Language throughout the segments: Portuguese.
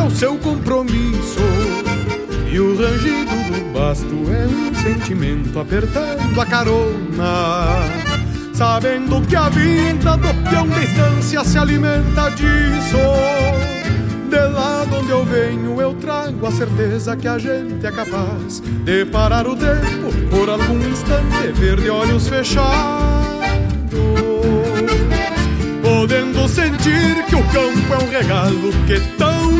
para o seu compromisso. E o rangido do basto é um sentimento apertando a carona. Sabendo que a vida do peão de estância se alimenta disso. De lá de onde eu venho, eu trago a certeza que a gente é capaz de parar o tempo por algum instante, ver de olhos fechados. Podendo sentir que o campo é um regalo que tão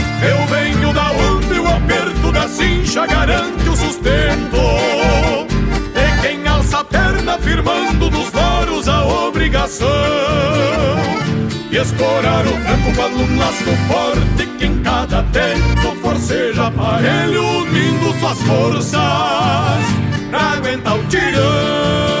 Eu venho da onde o aperto da cincha garante o sustento. De quem alça a perna firmando nos loros a obrigação e escorar o tranco quando um laço forte que em cada tempo forceja aparelho unindo suas forças pra aguentar o tirão.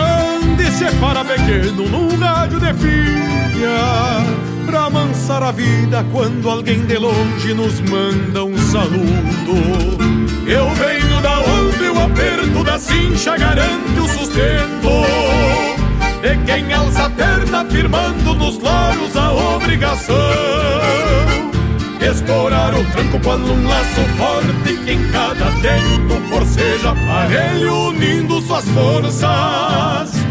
separa pequeno num rádio de pilha, pra amansar a vida quando alguém de longe nos manda um saludo. Eu venho da onde o aperto da cincha garante o sustento. De quem alça a perna firmando nos loros a obrigação Escorar o tranco quando um laço forte que em cada tempo forceja aparelho unindo suas forças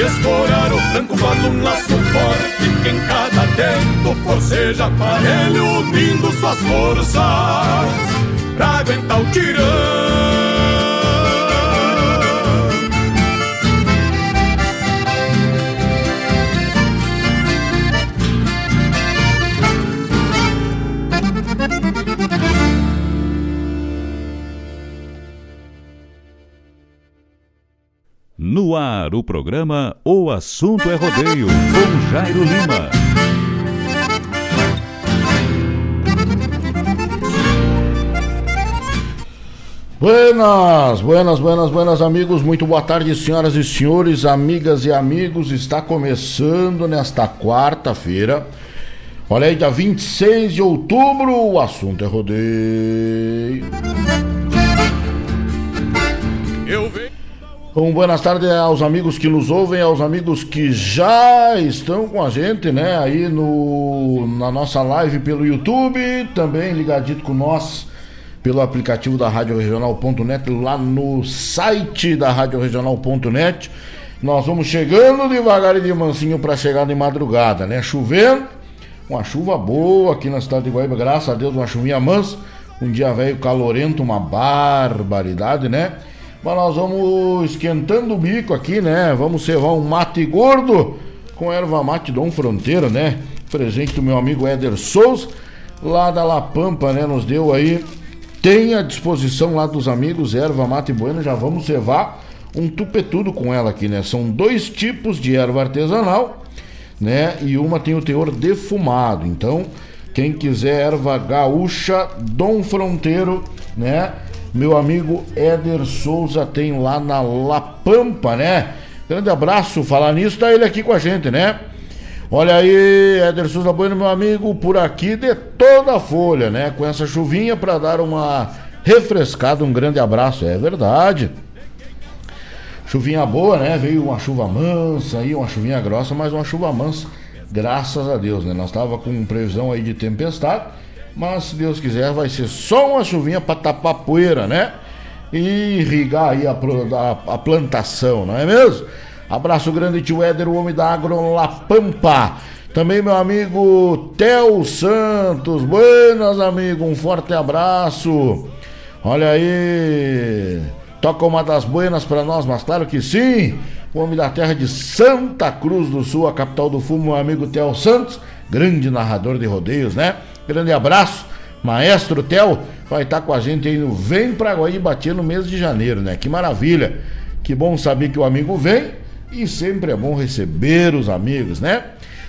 Escorar o tranco quando um laço forte que em cada tempo forceja aparelho unindo suas forças pra aguentar o tirão. No ar, o programa O Assunto é Rodeio, com Jairo Lima. Buenas, buenas, buenas, buenas amigos, muito boa tarde senhoras e senhores, amigas e amigos, está começando nesta quarta-feira, olha aí, dia 26 de outubro, o assunto é rodeio. Eu venho. Um boas tardes aos amigos que nos ouvem, aos amigos que já estão com a gente, né, aí no, na nossa live pelo YouTube, também ligadito com nós pelo aplicativo da Rádio Regional.net, lá no site da Rádio Regional.net. Nós vamos chegando devagar e de mansinho para chegar de madrugada, né? Chovendo, uma chuva boa aqui na cidade de Guaíba, graças a Deus, uma chuvinha mansa. Um dia velho calorento, uma barbaridade, né? Mas nós vamos esquentando o bico aqui, né? Vamos servar um mate gordo com erva mate Dom Fronteira, né? Presente do meu amigo Éder Souza, lá da La Pampa, né? Nos deu aí tem à disposição lá dos amigos erva mate bueno, já vamos cevar um tupetudo com ela aqui, né? São dois tipos de erva artesanal, né? E uma tem o teor defumado. Então, quem quiser erva gaúcha, Dom Fronteiro, né? Meu amigo Éder Souza tem lá na La Pampa, né? Grande abraço, falar nisso, tá ele aqui com a gente, né? Olha aí, Éder Souza Bueno, meu amigo, por aqui de toda a folha, né? Com essa chuvinha para dar uma refrescada, um grande abraço. É verdade. Chuvinha boa, né? Veio uma chuva mansa aí, uma chuvinha grossa, mas uma chuva mansa, graças a Deus, né? Nós tava com previsão aí de tempestade, mas se Deus quiser vai ser só uma chuvinha para tapar poeira, né? E irrigar aí a, a, a plantação, não é mesmo? Abraço grande, tio Éder, o homem da Agro La Pampa. Também meu amigo Theo Santos. Buenas, amigo. Um forte abraço. Olha aí. Toca uma das buenas para nós, mas claro que sim. O homem da terra de Santa Cruz do Sul, a capital do fumo, meu amigo Theo Santos. Grande narrador de rodeios, né? Grande abraço. Maestro Theo vai estar com a gente aí no Vem pra Guaíba no mês de janeiro, né? Que maravilha. Que bom saber que o amigo vem e sempre é bom receber os amigos, né?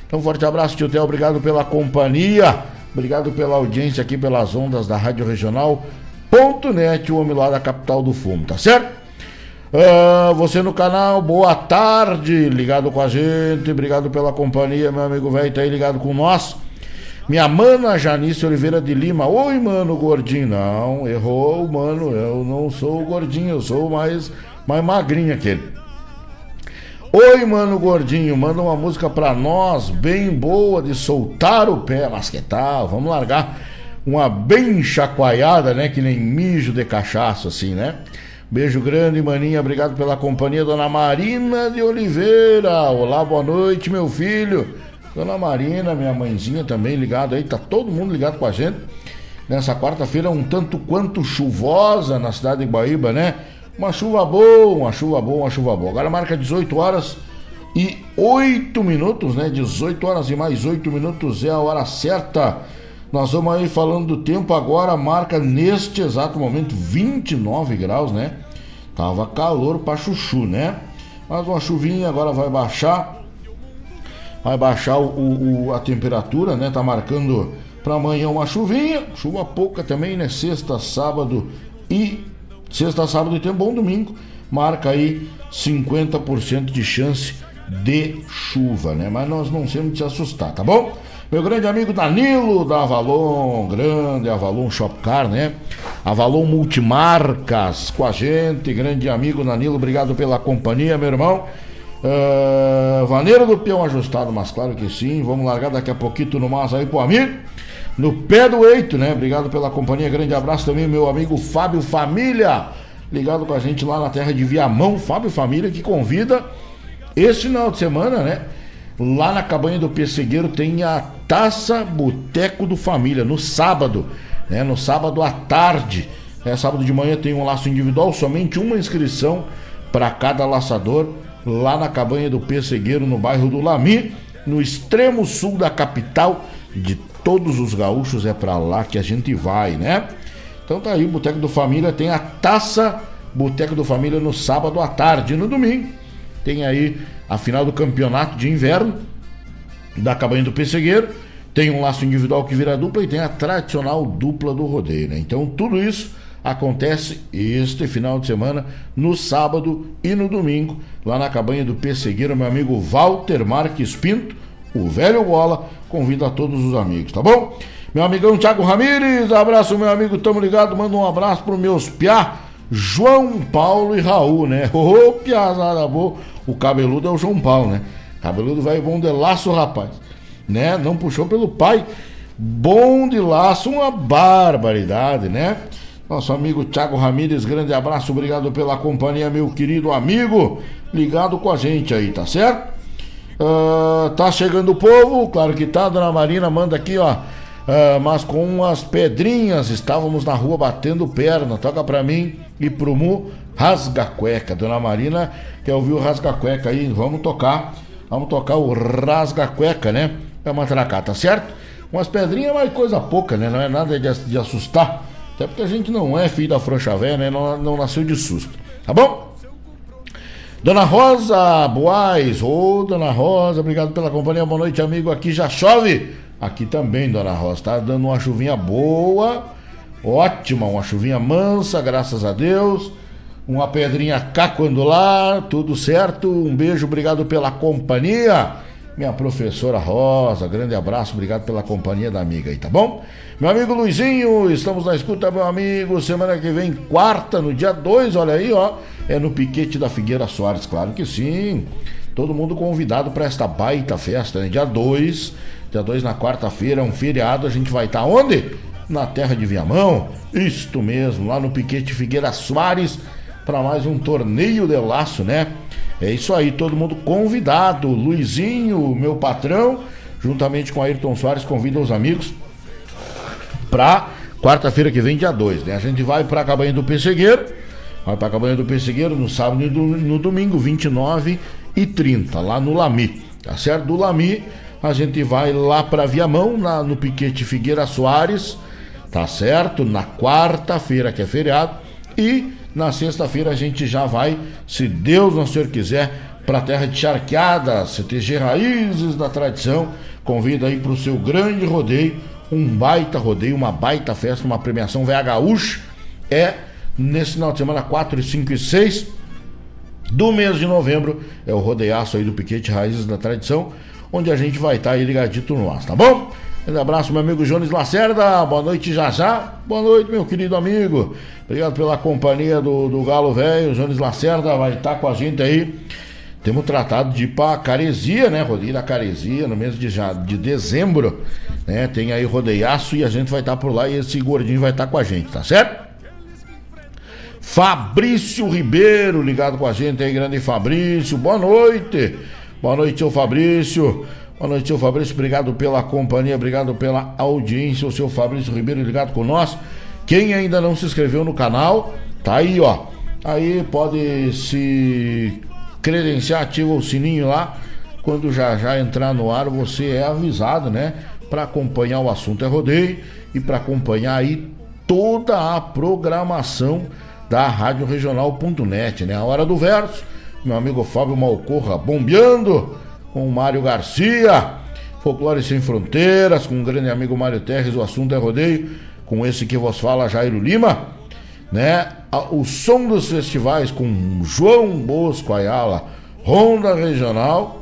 Então, forte abraço, tio Theo. Obrigado pela companhia. Obrigado pela audiência aqui pelas ondas da Rádio Regional.net, o homem lá da capital do fumo, tá certo? Uh, você no canal, boa tarde, ligado com a gente, obrigado pela companhia, meu amigo velho, tá aí ligado com nós. Minha mana Janice Oliveira de Lima, oi mano gordinho, não, errou, mano, eu não sou gordinho, eu sou mais, mais magrinho aquele. Oi, mano gordinho, manda uma música pra nós, bem boa, de soltar o pé, mas que tal? Vamos largar uma bem chacoalhada, né? Que nem mijo de cachaça, assim, né? Beijo grande, maninha, obrigado pela companhia, dona Marina de Oliveira. Olá, boa noite, meu filho. Dona Marina, minha mãezinha também ligado aí, tá todo mundo ligado com a gente. Nessa quarta-feira, um tanto quanto chuvosa na cidade de Guaíba, né? Uma chuva boa, uma chuva boa, uma chuva boa. Agora marca 18 horas e 8 minutos, né? 18 horas e mais 8 minutos é a hora certa. Nós vamos aí falando do tempo agora, marca neste exato momento 29 graus, né? Tava calor pra chuchu, né? Mas uma chuvinha agora vai baixar. Vai baixar o, o a temperatura, né? Tá marcando para amanhã uma chuvinha, chuva pouca também, né? Sexta, sábado e Sexta, sábado e tem um bom domingo. Marca aí 50% de chance de chuva, né? Mas nós não temos de se assustar, tá bom? Meu grande amigo Danilo da Avalon, grande Avalon Shopcar, né? Avalon Multimarcas com a gente, grande amigo Danilo, obrigado pela companhia, meu irmão. Uh, vaneiro do peão ajustado, mas claro que sim. Vamos largar daqui a pouquinho no mais aí pro amigo no pé do eito, né? Obrigado pela companhia, grande abraço também, meu amigo Fábio Família, ligado com a gente lá na terra de Viamão, Fábio Família, que convida esse final de semana, né? Lá na cabanha do Pessegueiro tem a Taça Boteco do Família, no sábado, né? No sábado à tarde. É, sábado de manhã tem um laço individual, somente uma inscrição para cada laçador, lá na cabanha do Pessegueiro, no bairro do Lami, no extremo sul da capital de todos os gaúchos é para lá que a gente vai, né? Então tá aí, o Boteco do Família tem a taça Boteco do Família no sábado à tarde. E no domingo tem aí a final do campeonato de inverno da Cabanha do Pessegueiro. Tem um laço individual que vira dupla e tem a tradicional dupla do rodeio, né? Então tudo isso acontece este final de semana, no sábado e no domingo, lá na cabanha do Pessegueiro, meu amigo Walter Marques Pinto, o velho bola, convida todos os amigos, tá bom? Meu amigão Thiago Ramires, abraço meu amigo, tamo ligado, manda um abraço pro meus piá, João Paulo e Raul, né? Ô, oh, piazada boa, o cabeludo é o João Paulo, né? Cabeludo vai bom de laço, rapaz, né? Não puxou pelo pai, bom de laço, uma barbaridade, né? Nosso amigo Thiago Ramires, grande abraço, obrigado pela companhia, meu querido amigo, ligado com a gente aí, tá certo? Uh, tá chegando o povo, claro que tá, dona Marina manda aqui, ó. Uh, mas com umas pedrinhas, estávamos na rua batendo perna. Toca pra mim e pro Mu, rasga cueca. Dona Marina quer ouvir o rasga cueca aí, vamos tocar. Vamos tocar o rasga cueca, né? É uma tracata, certo? Umas pedrinhas, mas coisa pouca, né? Não é nada de, de assustar. Até porque a gente não é filho da frouxa velha, né? Não, não nasceu de susto. Tá bom? Dona Rosa Boaz, ô oh, Dona Rosa, obrigado pela companhia, boa noite, amigo. Aqui já chove. Aqui também, Dona Rosa, tá dando uma chuvinha boa, ótima, uma chuvinha mansa, graças a Deus. Uma pedrinha cá quando lá, tudo certo. Um beijo, obrigado pela companhia. Minha professora Rosa, grande abraço, obrigado pela companhia da amiga aí, tá bom? Meu amigo Luizinho, estamos na escuta, meu amigo. Semana que vem, quarta, no dia 2, olha aí, ó. É no piquete da Figueira Soares, claro que sim. Todo mundo convidado para esta baita festa, né? Dia 2, dia 2 na quarta-feira, é um feriado. A gente vai estar tá onde? Na terra de Viamão. Isto mesmo, lá no piquete Figueira Soares, para mais um torneio de laço, né? É isso aí, todo mundo convidado. Luizinho, meu patrão, juntamente com Ayrton Soares, convida os amigos para quarta-feira que vem, dia 2, né? A gente vai para a Cabanha do Pessegueiro, vai para a Cabanha do Pessegueiro no sábado e no domingo, 29 e 30, lá no Lami, tá certo? Do Lami, a gente vai lá para Viamão, na, no Piquete Figueira Soares, tá certo? Na quarta-feira, que é feriado, e na sexta-feira a gente já vai, se Deus não Senhor quiser, para a terra de Charqueada, CTG Raízes da Tradição. Convida aí para o seu grande rodeio um baita rodeio, uma baita festa, uma premiação VHUX. É nesse final de semana 4, 5 e 6 do mês de novembro. É o rodeiaço aí do Piquete Raízes da Tradição, onde a gente vai estar tá aí ligadito no ar, tá bom? Um abraço, meu amigo Jones Lacerda. Boa noite, já já. Boa noite, meu querido amigo. Obrigado pela companhia do, do Galo Velho. Jones Lacerda vai estar com a gente aí. Temos tratado de ir pra Caresia, né? Rodeio da Caresia, no mês de, já, de dezembro né? Tem aí rodeiaço e a gente vai estar por lá e esse gordinho vai estar com a gente, tá certo? Fabrício Ribeiro ligado com a gente aí, grande Fabrício. Boa noite. Boa noite, seu Fabrício. Boa noite, seu Fabrício. Obrigado pela companhia, obrigado pela audiência. O seu Fabrício Ribeiro ligado com nós. Quem ainda não se inscreveu no canal, tá aí, ó. Aí pode se credenciar, ativa o sininho lá. Quando já já entrar no ar, você é avisado, né? para acompanhar o assunto é rodeio e para acompanhar aí toda a programação da Rádio Regional.net, né? A hora do verso, meu amigo Fábio Malcorra bombeando com o Mário Garcia, Folclore Sem Fronteiras, com o grande amigo Mário Terres, o assunto é rodeio, com esse que vos fala Jairo Lima, né? O som dos festivais com João Bosco Ayala, Ronda Regional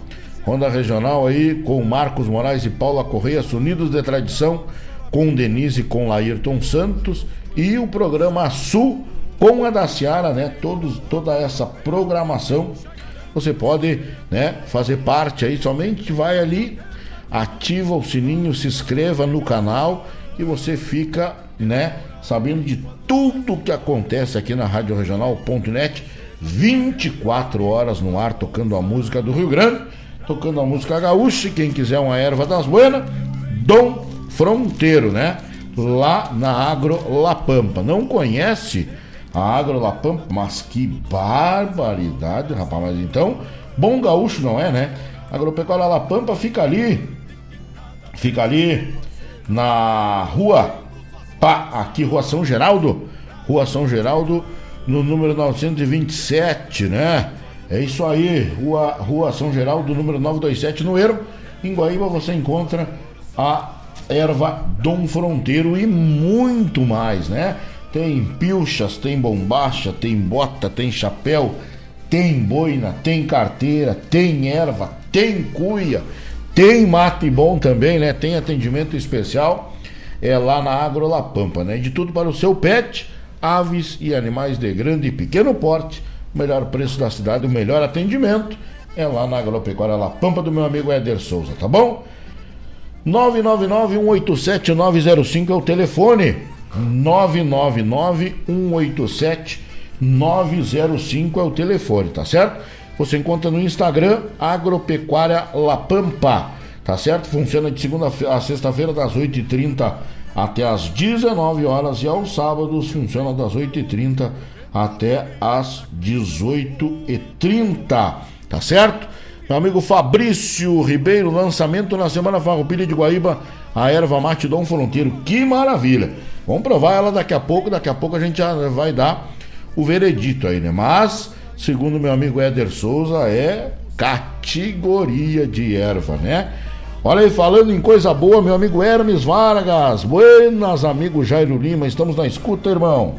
Ronda Regional aí com Marcos Moraes e Paula Correia, Unidos de Tradição, com Denise e com Laírton Santos e o programa Sul com a da né? Todos, toda essa programação você pode, né, fazer parte aí, somente vai ali, ativa o sininho, se inscreva no canal e você fica, né, sabendo de tudo que acontece aqui na Rádio Regional.net, 24 horas no ar tocando a música do Rio Grande tocando a música gaúcha. Quem quiser uma erva das buenas, Dom Fronteiro, né? Lá na Agro La Pampa. Não conhece a Agro La Pampa? Mas que barbaridade, rapaz. Mas então, bom gaúcho não é, né? Agropecuária La Pampa fica ali, fica ali na rua, pá, aqui, Rua São Geraldo, Rua São Geraldo, no número 927, né? É isso aí, Rua, Rua São Geraldo, número 927, no Ermo. Em Guaíba você encontra a erva Dom Fronteiro e muito mais, né? Tem pilchas, tem bombacha, tem bota, tem chapéu, tem boina, tem carteira, tem erva, tem cuia, tem mate bom também, né? Tem atendimento especial. É lá na Agro Pampa, né? De tudo para o seu pet, aves e animais de grande e pequeno porte. O melhor preço da cidade, o melhor atendimento é lá na Agropecuária La Pampa do meu amigo Éder Souza, tá bom? 999-187-905 é o telefone. 999-187-905 é o telefone, tá certo? Você encontra no Instagram Agropecuária La tá certo? Funciona de segunda a sexta-feira das 8h30 até as 19 horas e aos sábados funciona das 8h30 até as 18h30, tá certo? Meu amigo Fabrício Ribeiro, lançamento na Semana Farroupilha de Guaíba, a erva mate Dom Fronteiro. Que maravilha! Vamos provar ela daqui a pouco, daqui a pouco a gente já vai dar o veredito aí, né? Mas, segundo meu amigo Éder Souza, é categoria de erva, né? Olha aí, falando em coisa boa, meu amigo Hermes Vargas. Buenas, amigo Jairo Lima. Estamos na escuta, irmão.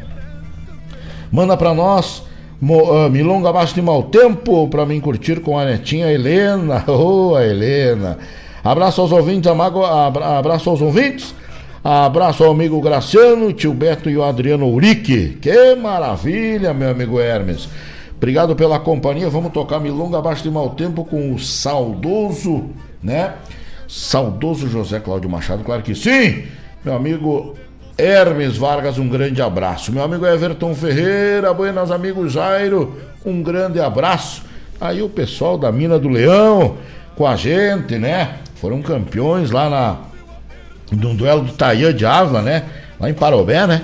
Manda pra nós Uh, milonga abaixo de mau tempo para mim curtir com a netinha Helena. Ô, oh, Helena. Abraço aos ouvintes, amago, abra, abraço aos ouvintes. Abraço ao amigo Graciano, tio Beto e o Adriano Urique. Que maravilha, meu amigo Hermes. Obrigado pela companhia. Vamos tocar Milonga abaixo de mau tempo com o saudoso, né? Saudoso José Cláudio Machado, claro que sim. Meu amigo Hermes Vargas, um grande abraço. Meu amigo Everton Ferreira, buenas amigos Jairo, um grande abraço. Aí o pessoal da Mina do Leão com a gente, né? Foram campeões lá na no duelo do Taia de Ávila, né? Lá em Parobé, né?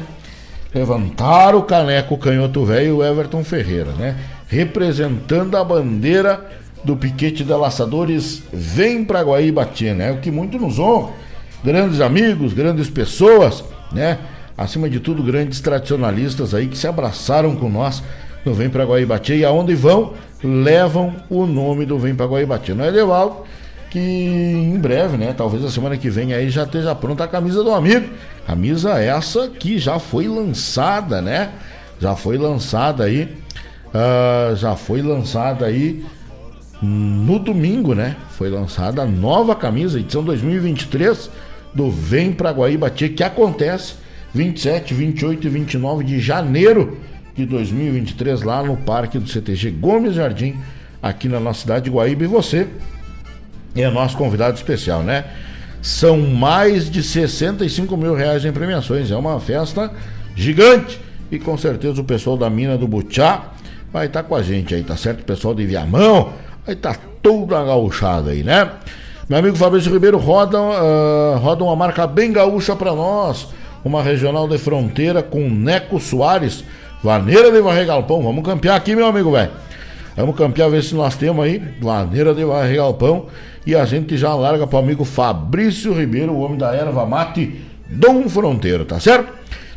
Levantaram o caneco canhoto velho Everton Ferreira, né? Representando a bandeira do piquete de laçadores, vem pra Guaíbatia, né? O que muito nos honra. Grandes amigos, grandes pessoas né? Acima de tudo, grandes tradicionalistas aí que se abraçaram com nós no Vem para Guaibati e aonde vão, levam o nome do Vem para Guaibati. Não é Devaldo, que em breve, né? Talvez a semana que vem aí já esteja pronta a camisa do amigo. Camisa essa que já foi lançada, né? Já foi lançada aí. Uh, já foi lançada aí no domingo, né? Foi lançada a nova camisa, edição 2023 do Vem pra Guaíba que acontece 27, 28 e 29 de janeiro de 2023 lá no Parque do CTG Gomes Jardim, aqui na nossa cidade de Guaíba. E você é nosso convidado especial, né? São mais de 65 mil reais em premiações. É uma festa gigante. E com certeza o pessoal da Mina do Butiá vai estar tá com a gente aí, tá certo? O pessoal de Viamão estar tá toda gauchada aí, né? Meu amigo Fabrício Ribeiro roda, uh, roda uma marca bem gaúcha para nós. Uma regional de fronteira com Neco Soares, vaneira de varrer galpão. Vamos campear aqui, meu amigo, velho. Vamos campear, ver se nós temos aí, vaneira de varrer galpão. E a gente já larga pro amigo Fabrício Ribeiro, o homem da erva mate, Dom Fronteiro, tá certo?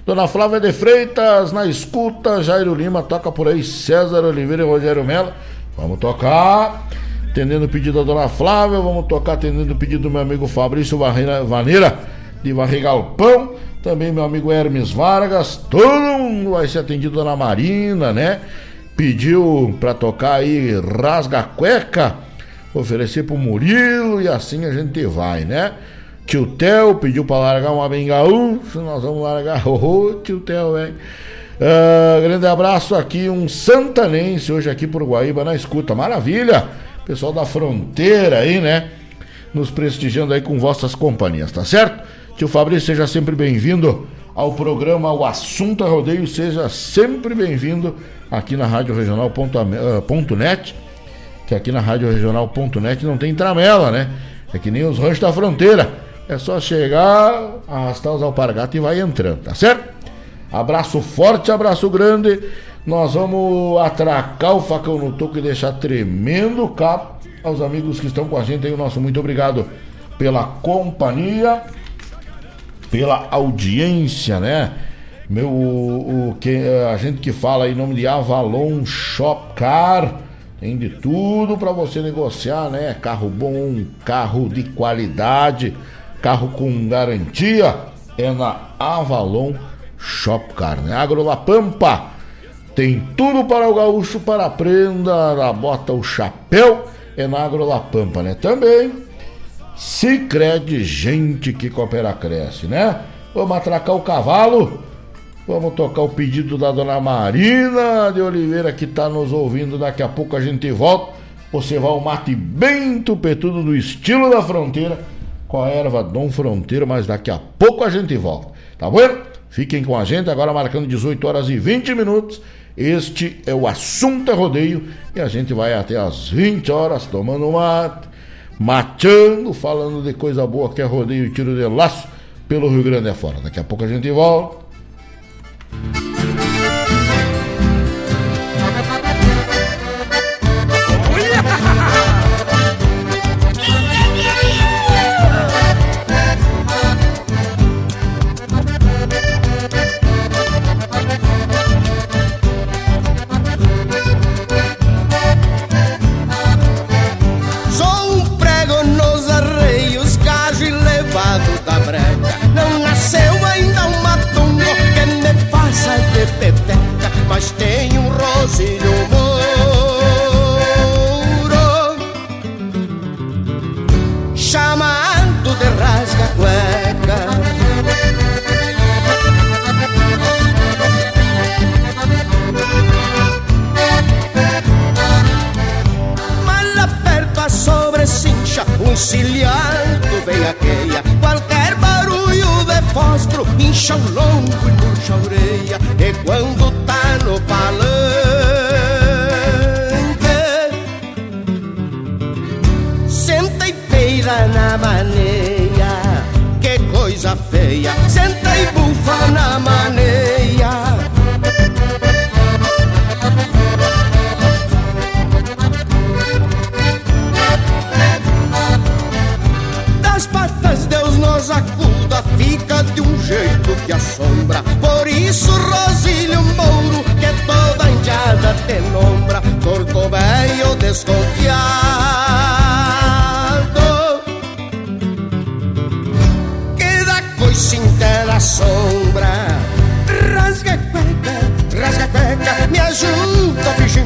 Dona Flávia de Freitas na escuta, Jairo Lima toca por aí, César Oliveira e Rogério Mello. Vamos tocar atendendo o pedido da dona Flávia, vamos tocar atendendo o pedido do meu amigo Fabrício Vaneira, de Varregalpão, também meu amigo Hermes Vargas, todo mundo vai ser atendido dona Marina, né? Pediu pra tocar aí Rasga Cueca, oferecer pro Murilo e assim a gente vai, né? Tio Theo pediu pra largar uma bengaúcha, nós vamos largar, ô oh, tio Theo, velho. Uh, grande abraço aqui, um santanense hoje aqui por Guaíba na escuta, maravilha! Pessoal da fronteira aí, né? Nos prestigiando aí com vossas companhias, tá certo? Tio Fabrício, seja sempre bem-vindo ao programa O Assunto é Rodeio, seja sempre bem-vindo aqui na Rádio Regional.net, que aqui na Rádio Regional.net não tem tramela, né? É que nem os ranchos da fronteira. É só chegar, arrastar os alpargatas e vai entrando, tá certo? Abraço forte, abraço grande. Nós vamos atracar o facão no toco e deixar tremendo capo aos amigos que estão com a gente aí. O nosso muito obrigado pela companhia, pela audiência, né? Meu, o, que, a gente que fala em nome de Avalon Shop Car, tem de tudo para você negociar, né? Carro bom, carro de qualidade, carro com garantia, é na Avalon Shop Carne. Agro La Pampa tem tudo para o gaúcho, para a prenda, a bota, o chapéu, é na Agro La Pampa, né? Também se crede gente que coopera cresce, né? Vamos atracar o cavalo, vamos tocar o pedido da dona Marina de Oliveira que está nos ouvindo. Daqui a pouco a gente volta. Você vai ao mate bem tupetudo do estilo da fronteira com a erva Dom Fronteiro, mas daqui a pouco a gente volta. Tá bom? Fiquem com a gente, agora marcando 18 horas e 20 minutos. Este é o Assunto é Rodeio e a gente vai até as 20 horas tomando mate, mateando, falando de coisa boa que é rodeio e tiro de laço pelo Rio Grande afora. Daqui a pouco a gente volta. Incha o e murcha a orelha, e quando no palanque Senta e peida na maneia Que coisa feia. Senta e bufa na maneia que assombra. Por isso Rosilho Mouro toda indiada te nombra, corcoveio desconfiado. Queda coisinha na sombra, rasga cueca, rasga cueca, me ajuda, Virgem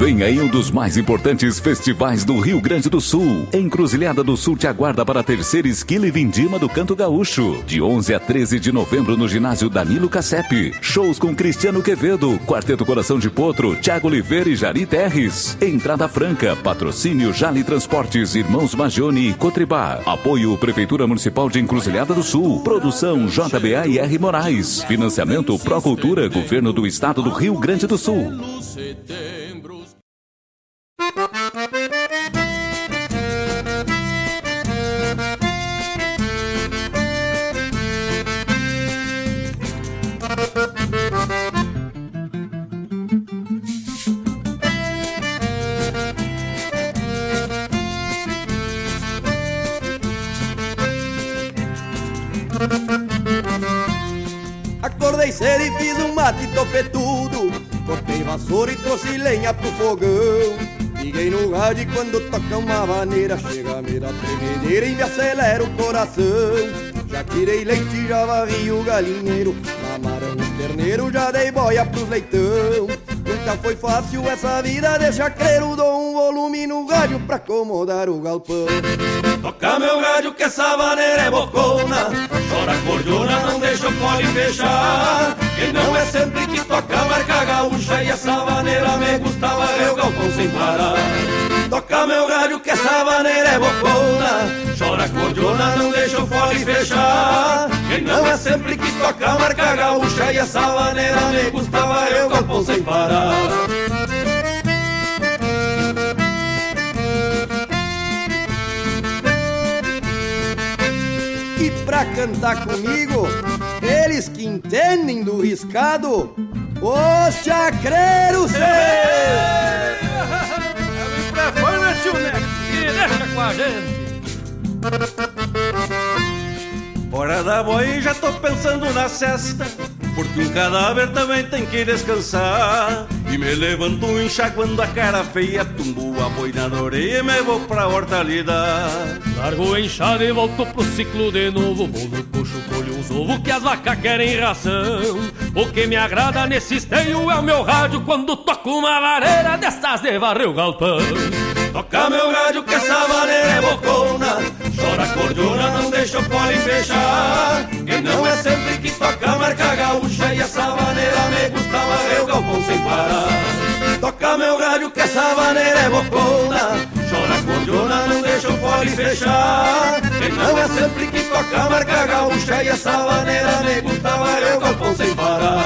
Vem aí um dos mais importantes festivais do Rio Grande do Sul. Encruzilhada do Sul te aguarda para a terceira esquila e vindima do Canto Gaúcho. De 11 a 13 de novembro no ginásio Danilo Cassep. Shows com Cristiano Quevedo, Quarteto Coração de Potro, Tiago Oliveira e Jari Terres. Entrada franca, patrocínio Jali Transportes, Irmãos Magione e Cotribá. Apoio Prefeitura Municipal de Encruzilhada do Sul. Produção JBA e R Moraes. Financiamento Procultura, Governo do Estado do Rio Grande do Sul. Acordei cedo e fiz um mate topetudo Cortei vassoura e trouxe lenha pro fogão Liguei no rádio e quando toca uma maneira Chega a me dar tremedeira e me acelera o coração Já tirei leite, já varri o galinheiro Mamaram os terneiros, já dei boia pros leitão Nunca foi fácil essa vida de chacreiro Dou um volume no rádio pra acomodar o galpão Toca meu rádio que essa maneira é bocona. Chora cordiona, não deixa o cole fechar Quem não é sempre que toca marca gaúcha E essa maneira me gostava eu galpão sem parar. Toca meu rádio que essa maneira é bocona. Chora cordiona, não deixa o fole fechar. Quem não é sempre que toca marca gaúcha E essa maneira me gostava eu galpão sem parar. E pra cantar comigo, eles que entendem do riscado, os chacreiros Microfone, tio Neto, e deixa com a gente Hora da boi, já tô pensando na cesta Porque um cadáver também tem que descansar. E me levanto enxaguando a cara feia Tumbo a boina na orelha e me vou pra hortalidade Largo o enxada e volto pro ciclo de novo. Vou no coxo, colho uns ovos que as vacas querem ração. O que me agrada nesse esteio é o meu rádio Quando toco uma lareira dessas de varrer o galpão. Toca meu rádio que essa maneira é bocona Chora cordiona, não deixa o pole fechar. Quem não é sempre que toca marca gaúcha E essa maneira me gostava eu galpão sem parar. Toca meu rádio que essa maneira é bocona. Chora cordiona, não deixa o pole fechar. Quem não é sempre que toca marca gaúcha E essa maneira me gostava eu galpão sem parar.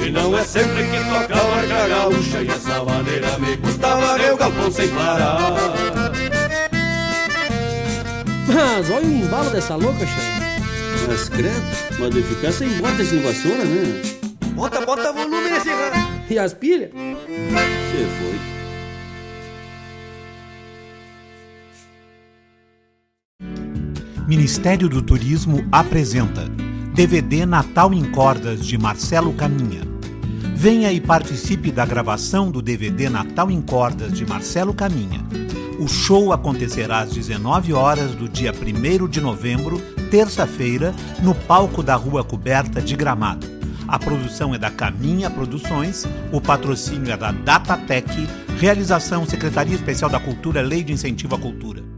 E não é sempre que toca a marca gaúcha E essa maneira me gostava eu galpão sem parar Mas olha o embalo dessa louca, chefe. Mas credo, mas de ficar sem bota sem vassoura, né? Bota, bota volume nesse rádio. E as pilhas? Você foi. Ministério do Turismo apresenta DVD Natal em Cordas de Marcelo Caminha. Venha e participe da gravação do DVD Natal em Cordas de Marcelo Caminha. O show acontecerá às 19 horas do dia 1 de novembro, terça-feira, no palco da Rua Coberta de Gramado. A produção é da Caminha Produções, o patrocínio é da Datatec, realização Secretaria Especial da Cultura, Lei de Incentivo à Cultura.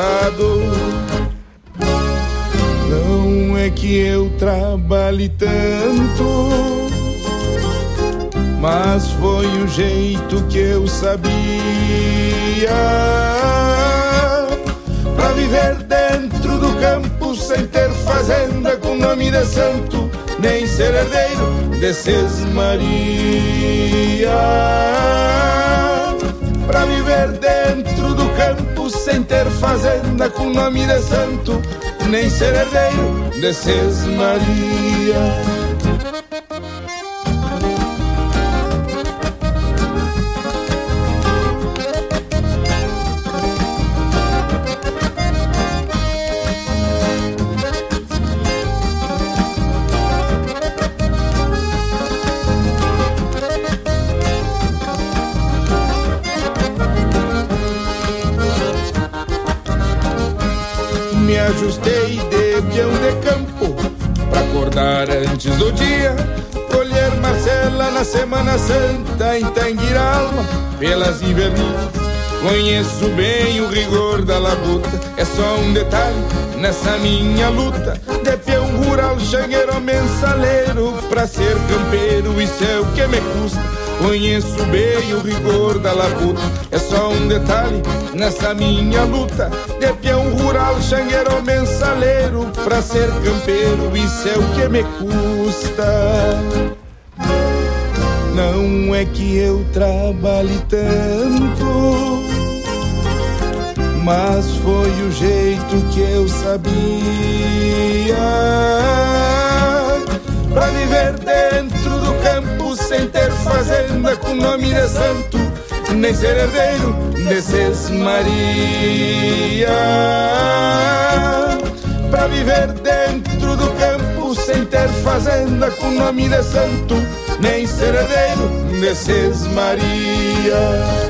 Alçado não é que eu trabalhe tanto mas foi o jeito que eu sabia pra viver dentro do campo sem ter fazenda com nome de santo, nem ser herdeiro desses Maria. Pra viver dentro sem ter fazenda com nome de santo, nem ser herdeiro desses Maria. Antes do dia Colher Marcela na Semana Santa Em Tanguiralma, pelas invernias Conheço bem o rigor da labuta É só um detalhe nessa minha luta De peão rural, xangueiro, mensaleiro Pra ser campeiro, isso é o que me custa. Conheço bem o rigor da labuta É só um detalhe nessa minha luta De peão rural, xangueiro, mensaleiro Pra ser campeiro, isso é o que me custa Não é que eu trabalhe tanto Mas foi o jeito que eu sabia Pra viver dentro do campo sem ter fazenda com nome de santo, nem ser herdeiro desses Maria. Pra viver dentro do campo sem ter fazenda com nome de santo, nem ser herdeiro desses Maria.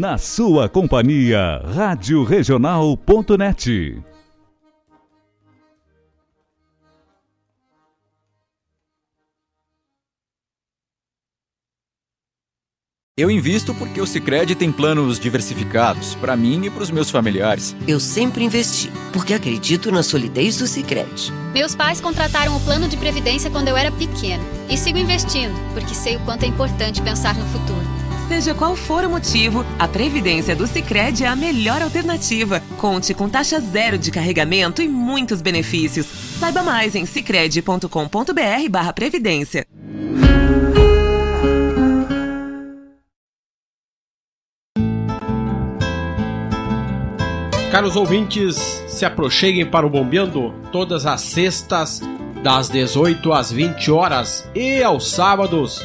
Na sua companhia, Rádio Regional.net. Eu invisto porque o Sicredi tem planos diversificados para mim e para os meus familiares. Eu sempre investi porque acredito na solidez do Sicredi. Meus pais contrataram o plano de previdência quando eu era pequeno e sigo investindo porque sei o quanto é importante pensar no futuro. Seja qual for o motivo, a Previdência do Sicredi é a melhor alternativa. Conte com taxa zero de carregamento e muitos benefícios. Saiba mais em sicredi.com.br previdência. Caros ouvintes, se aproxeguem para o Bombeando todas as sextas, das 18 às 20 horas e aos sábados,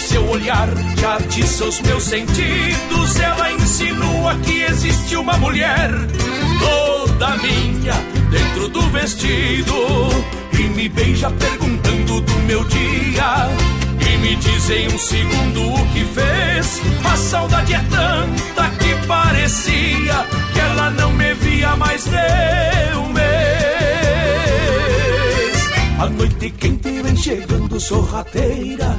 seu olhar já atiça os meus sentidos. Ela insinua que existe uma mulher toda minha dentro do vestido e me beija perguntando do meu dia. E me diz em um segundo o que fez. A saudade é tanta que parecia que ela não me via mais de um mês. A noite quente vem chegando sorrateira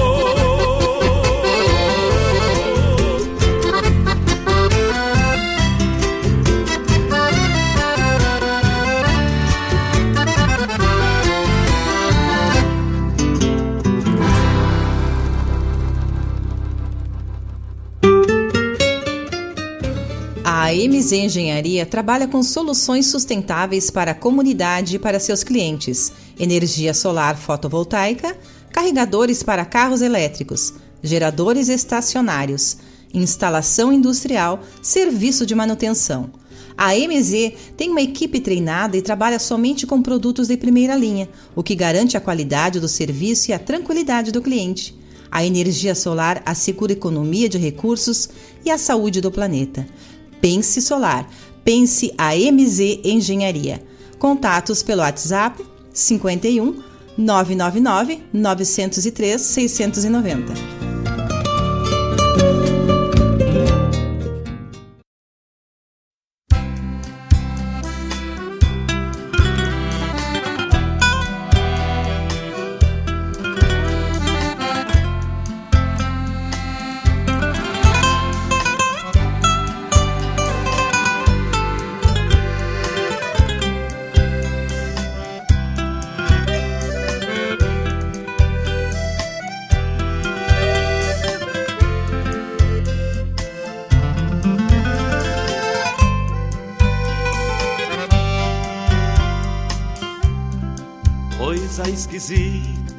A MZ Engenharia trabalha com soluções sustentáveis para a comunidade e para seus clientes: energia solar fotovoltaica, carregadores para carros elétricos, geradores estacionários, instalação industrial, serviço de manutenção. A MZ tem uma equipe treinada e trabalha somente com produtos de primeira linha, o que garante a qualidade do serviço e a tranquilidade do cliente. A energia solar assegura economia de recursos e a saúde do planeta. Pense Solar. Pense a MZ Engenharia. Contatos pelo WhatsApp 51 999 903 690.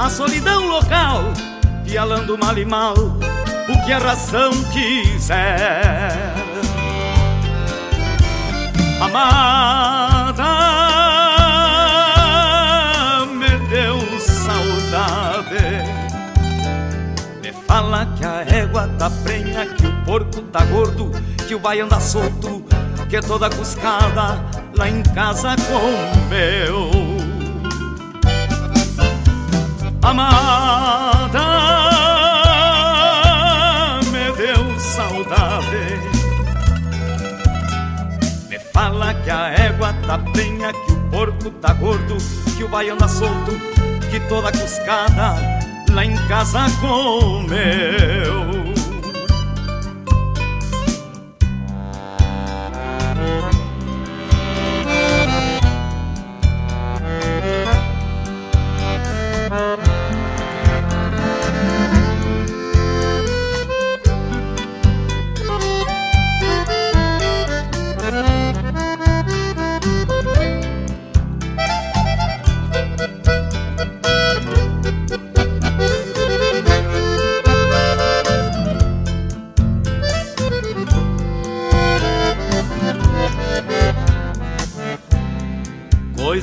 a solidão local Pialando mal e mal o que a razão quiser. Amada, me deu saudade. Me fala que a égua tá prenha, que o porco tá gordo, que o baiano anda solto, que toda cuscada lá em casa comeu. Amada, Me fala que a égua tá penha, que o porco tá gordo, que o baiano tá solto, que toda cuscada lá em casa comeu.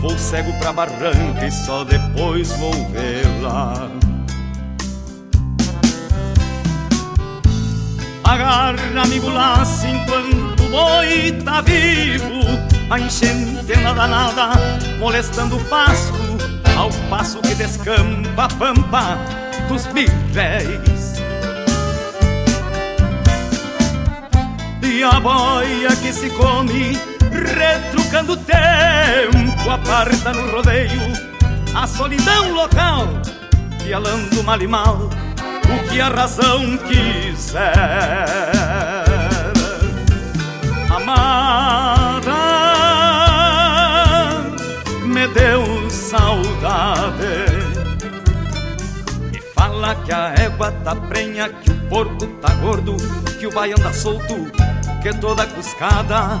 Vou cego pra barranca e só depois vou vê-la. Agarra, amigo, laço enquanto o boi tá vivo. A enchente anda danada, molestando o pasto, ao passo que descampa a pampa dos birréis. E a boia que se come retrucando o tempo, aparta no rodeio a solidão local, pialando mal e mal o que a razão quiser. Amada, me deu saudade. Me fala que a égua tá prenha, que o porco tá gordo, que o baiano anda solto, que toda cuscada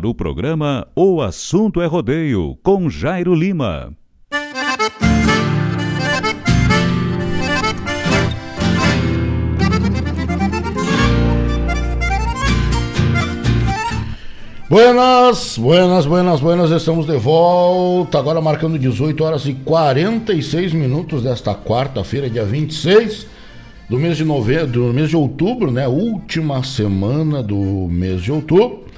No ar, o programa O Assunto é Rodeio, com Jairo Lima. Buenas, buenas, buenas, buenas, estamos de volta, agora marcando 18 horas e 46 minutos desta quarta-feira, dia 26 do mês de novembro, do mês de outubro, né? Última semana do mês de outubro.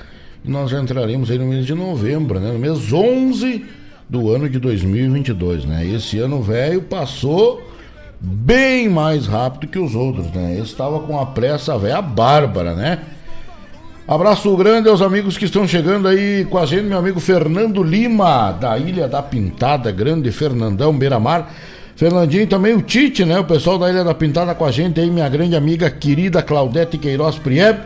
E nós já entraremos aí no mês de novembro, né? No mês 11 do ano de 2022, né? Esse ano velho passou bem mais rápido que os outros, né? Esse estava com a pressa velha bárbara, né? Abraço grande aos amigos que estão chegando aí com a gente, meu amigo Fernando Lima, da Ilha da Pintada, grande Fernandão, Beira-Mar. Fernandinho também o Tite, né? O pessoal da Ilha da Pintada com a gente aí, minha grande amiga querida Claudete Queiroz Prieb.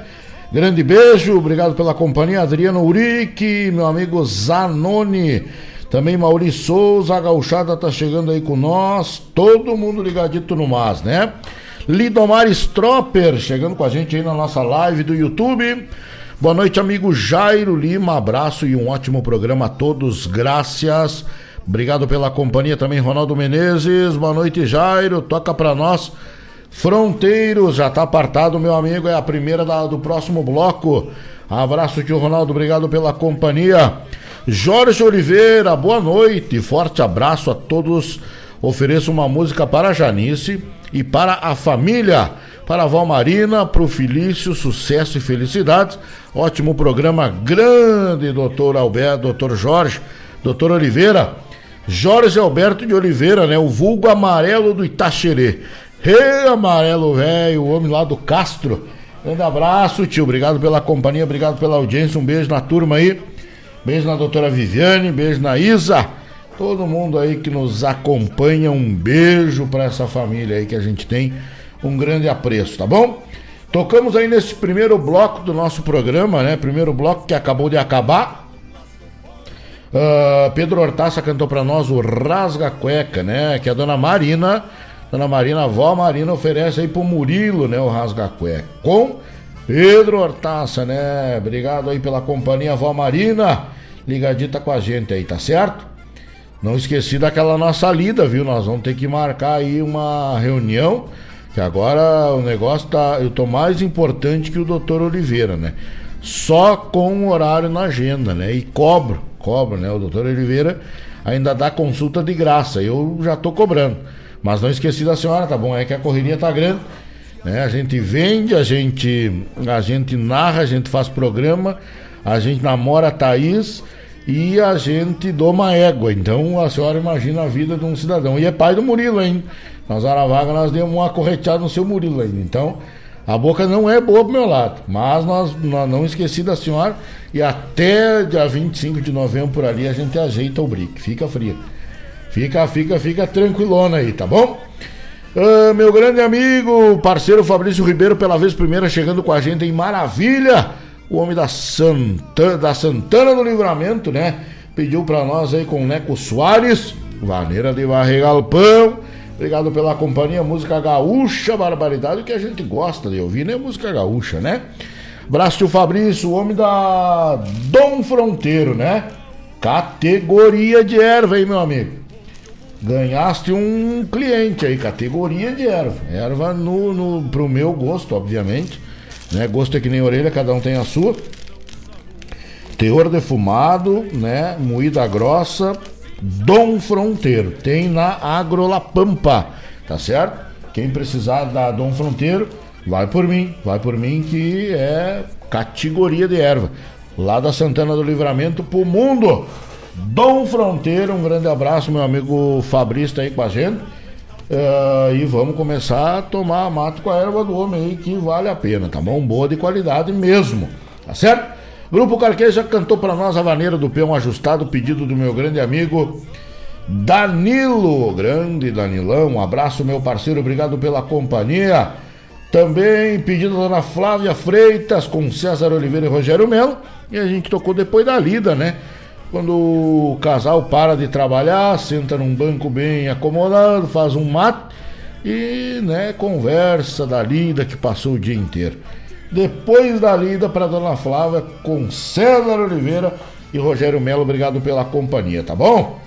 Grande beijo, obrigado pela companhia. Adriano Urique, meu amigo Zanoni. Também Maurício Souza, a gauchada tá chegando aí com nós. Todo mundo ligadito no MAS, né? Lidomar Stropper chegando com a gente aí na nossa live do YouTube. Boa noite, amigo Jairo Lima. Abraço e um ótimo programa a todos. Graças. Obrigado pela companhia também, Ronaldo Menezes. Boa noite, Jairo. Toca pra nós. Fronteiros, já tá apartado, meu amigo. É a primeira da, do próximo bloco. Abraço, tio Ronaldo. Obrigado pela companhia. Jorge Oliveira, boa noite. Forte abraço a todos. Ofereço uma música para a Janice e para a família. Para a Valmarina, para o Felício, sucesso e felicidades. Ótimo programa, grande doutor Alberto, doutor Jorge, doutor Oliveira. Jorge Alberto de Oliveira, né? O vulgo amarelo do Itaxerê. Rei amarelo velho, o homem lá do Castro. Grande abraço, tio. Obrigado pela companhia, obrigado pela audiência. Um beijo na turma aí. Beijo na doutora Viviane, beijo na Isa. Todo mundo aí que nos acompanha, um beijo para essa família aí que a gente tem um grande apreço, tá bom? Tocamos aí nesse primeiro bloco do nosso programa, né? Primeiro bloco que acabou de acabar. Uh, Pedro Hortaça cantou para nós o Rasga Cueca, né? Que a dona Marina, dona Marina, a avó Marina oferece aí pro Murilo, né? O Rasga. Com Pedro Hortaça, né? Obrigado aí pela companhia, avó Marina. Ligadita com a gente aí, tá certo? Não esqueci daquela nossa lida, viu? Nós vamos ter que marcar aí uma reunião, que agora o negócio tá. Eu tô mais importante que o doutor Oliveira, né? Só com o horário na agenda, né? E cobro, cobro, né? O doutor Oliveira ainda dá consulta de graça. Eu já tô cobrando. Mas não esqueci da senhora, tá bom? É que a correria tá grande. Né? A gente vende, a gente, a gente narra, a gente faz programa, a gente namora a Thaís e a gente doma égua. Então a senhora imagina a vida de um cidadão. E é pai do Murilo ainda. Nós Aravaga nós demos uma correteada no seu Murilo ainda. Então a boca não é boa pro meu lado. Mas nós, nós não esqueci da senhora. E até dia 25 de novembro por ali a gente ajeita o brick. Fica fria. Fica, fica, fica tranquilona aí, tá bom? Uh, meu grande amigo, parceiro Fabrício Ribeiro, pela vez primeira chegando com a gente em Maravilha o homem da Santana, da Santana do Livramento, né? Pediu para nós aí com o Neco Soares, maneira de varrer galpão. Obrigado pela companhia, música gaúcha, barbaridade, que a gente gosta de ouvir, né? Música gaúcha, né? Braço tio Fabrício, homem da Dom Fronteiro, né? Categoria de erva, hein, meu amigo? Ganhaste um cliente aí, categoria de erva. Erva no, no, pro meu gosto, obviamente. Né? Gosto é que nem orelha, cada um tem a sua. Teor defumado, né? Moída grossa, Dom Fronteiro. Tem na Agrolapampa, tá certo? Quem precisar da Dom Fronteiro, vai por mim, vai por mim que é categoria de erva. Lá da Santana do Livramento pro mundo. Dom Fronteiro, um grande abraço, meu amigo Fabrício aí com a gente. Uh, e vamos começar a tomar mato com a erva do homem aí, que vale a pena, tá bom? Boa de qualidade mesmo, tá certo? Grupo Carqueja já cantou para nós a vaneira do peão ajustado, pedido do meu grande amigo Danilo, grande Danilão, um abraço meu parceiro, obrigado pela companhia. Também pedido da Dona Flávia Freitas com César Oliveira e Rogério Melo, e a gente tocou depois da lida, né? Quando o casal para de trabalhar, senta num banco bem acomodado, faz um mate e, né, conversa da lida que passou o dia inteiro. Depois da lida para Dona Flávia com César Oliveira e Rogério Melo, obrigado pela companhia, tá bom?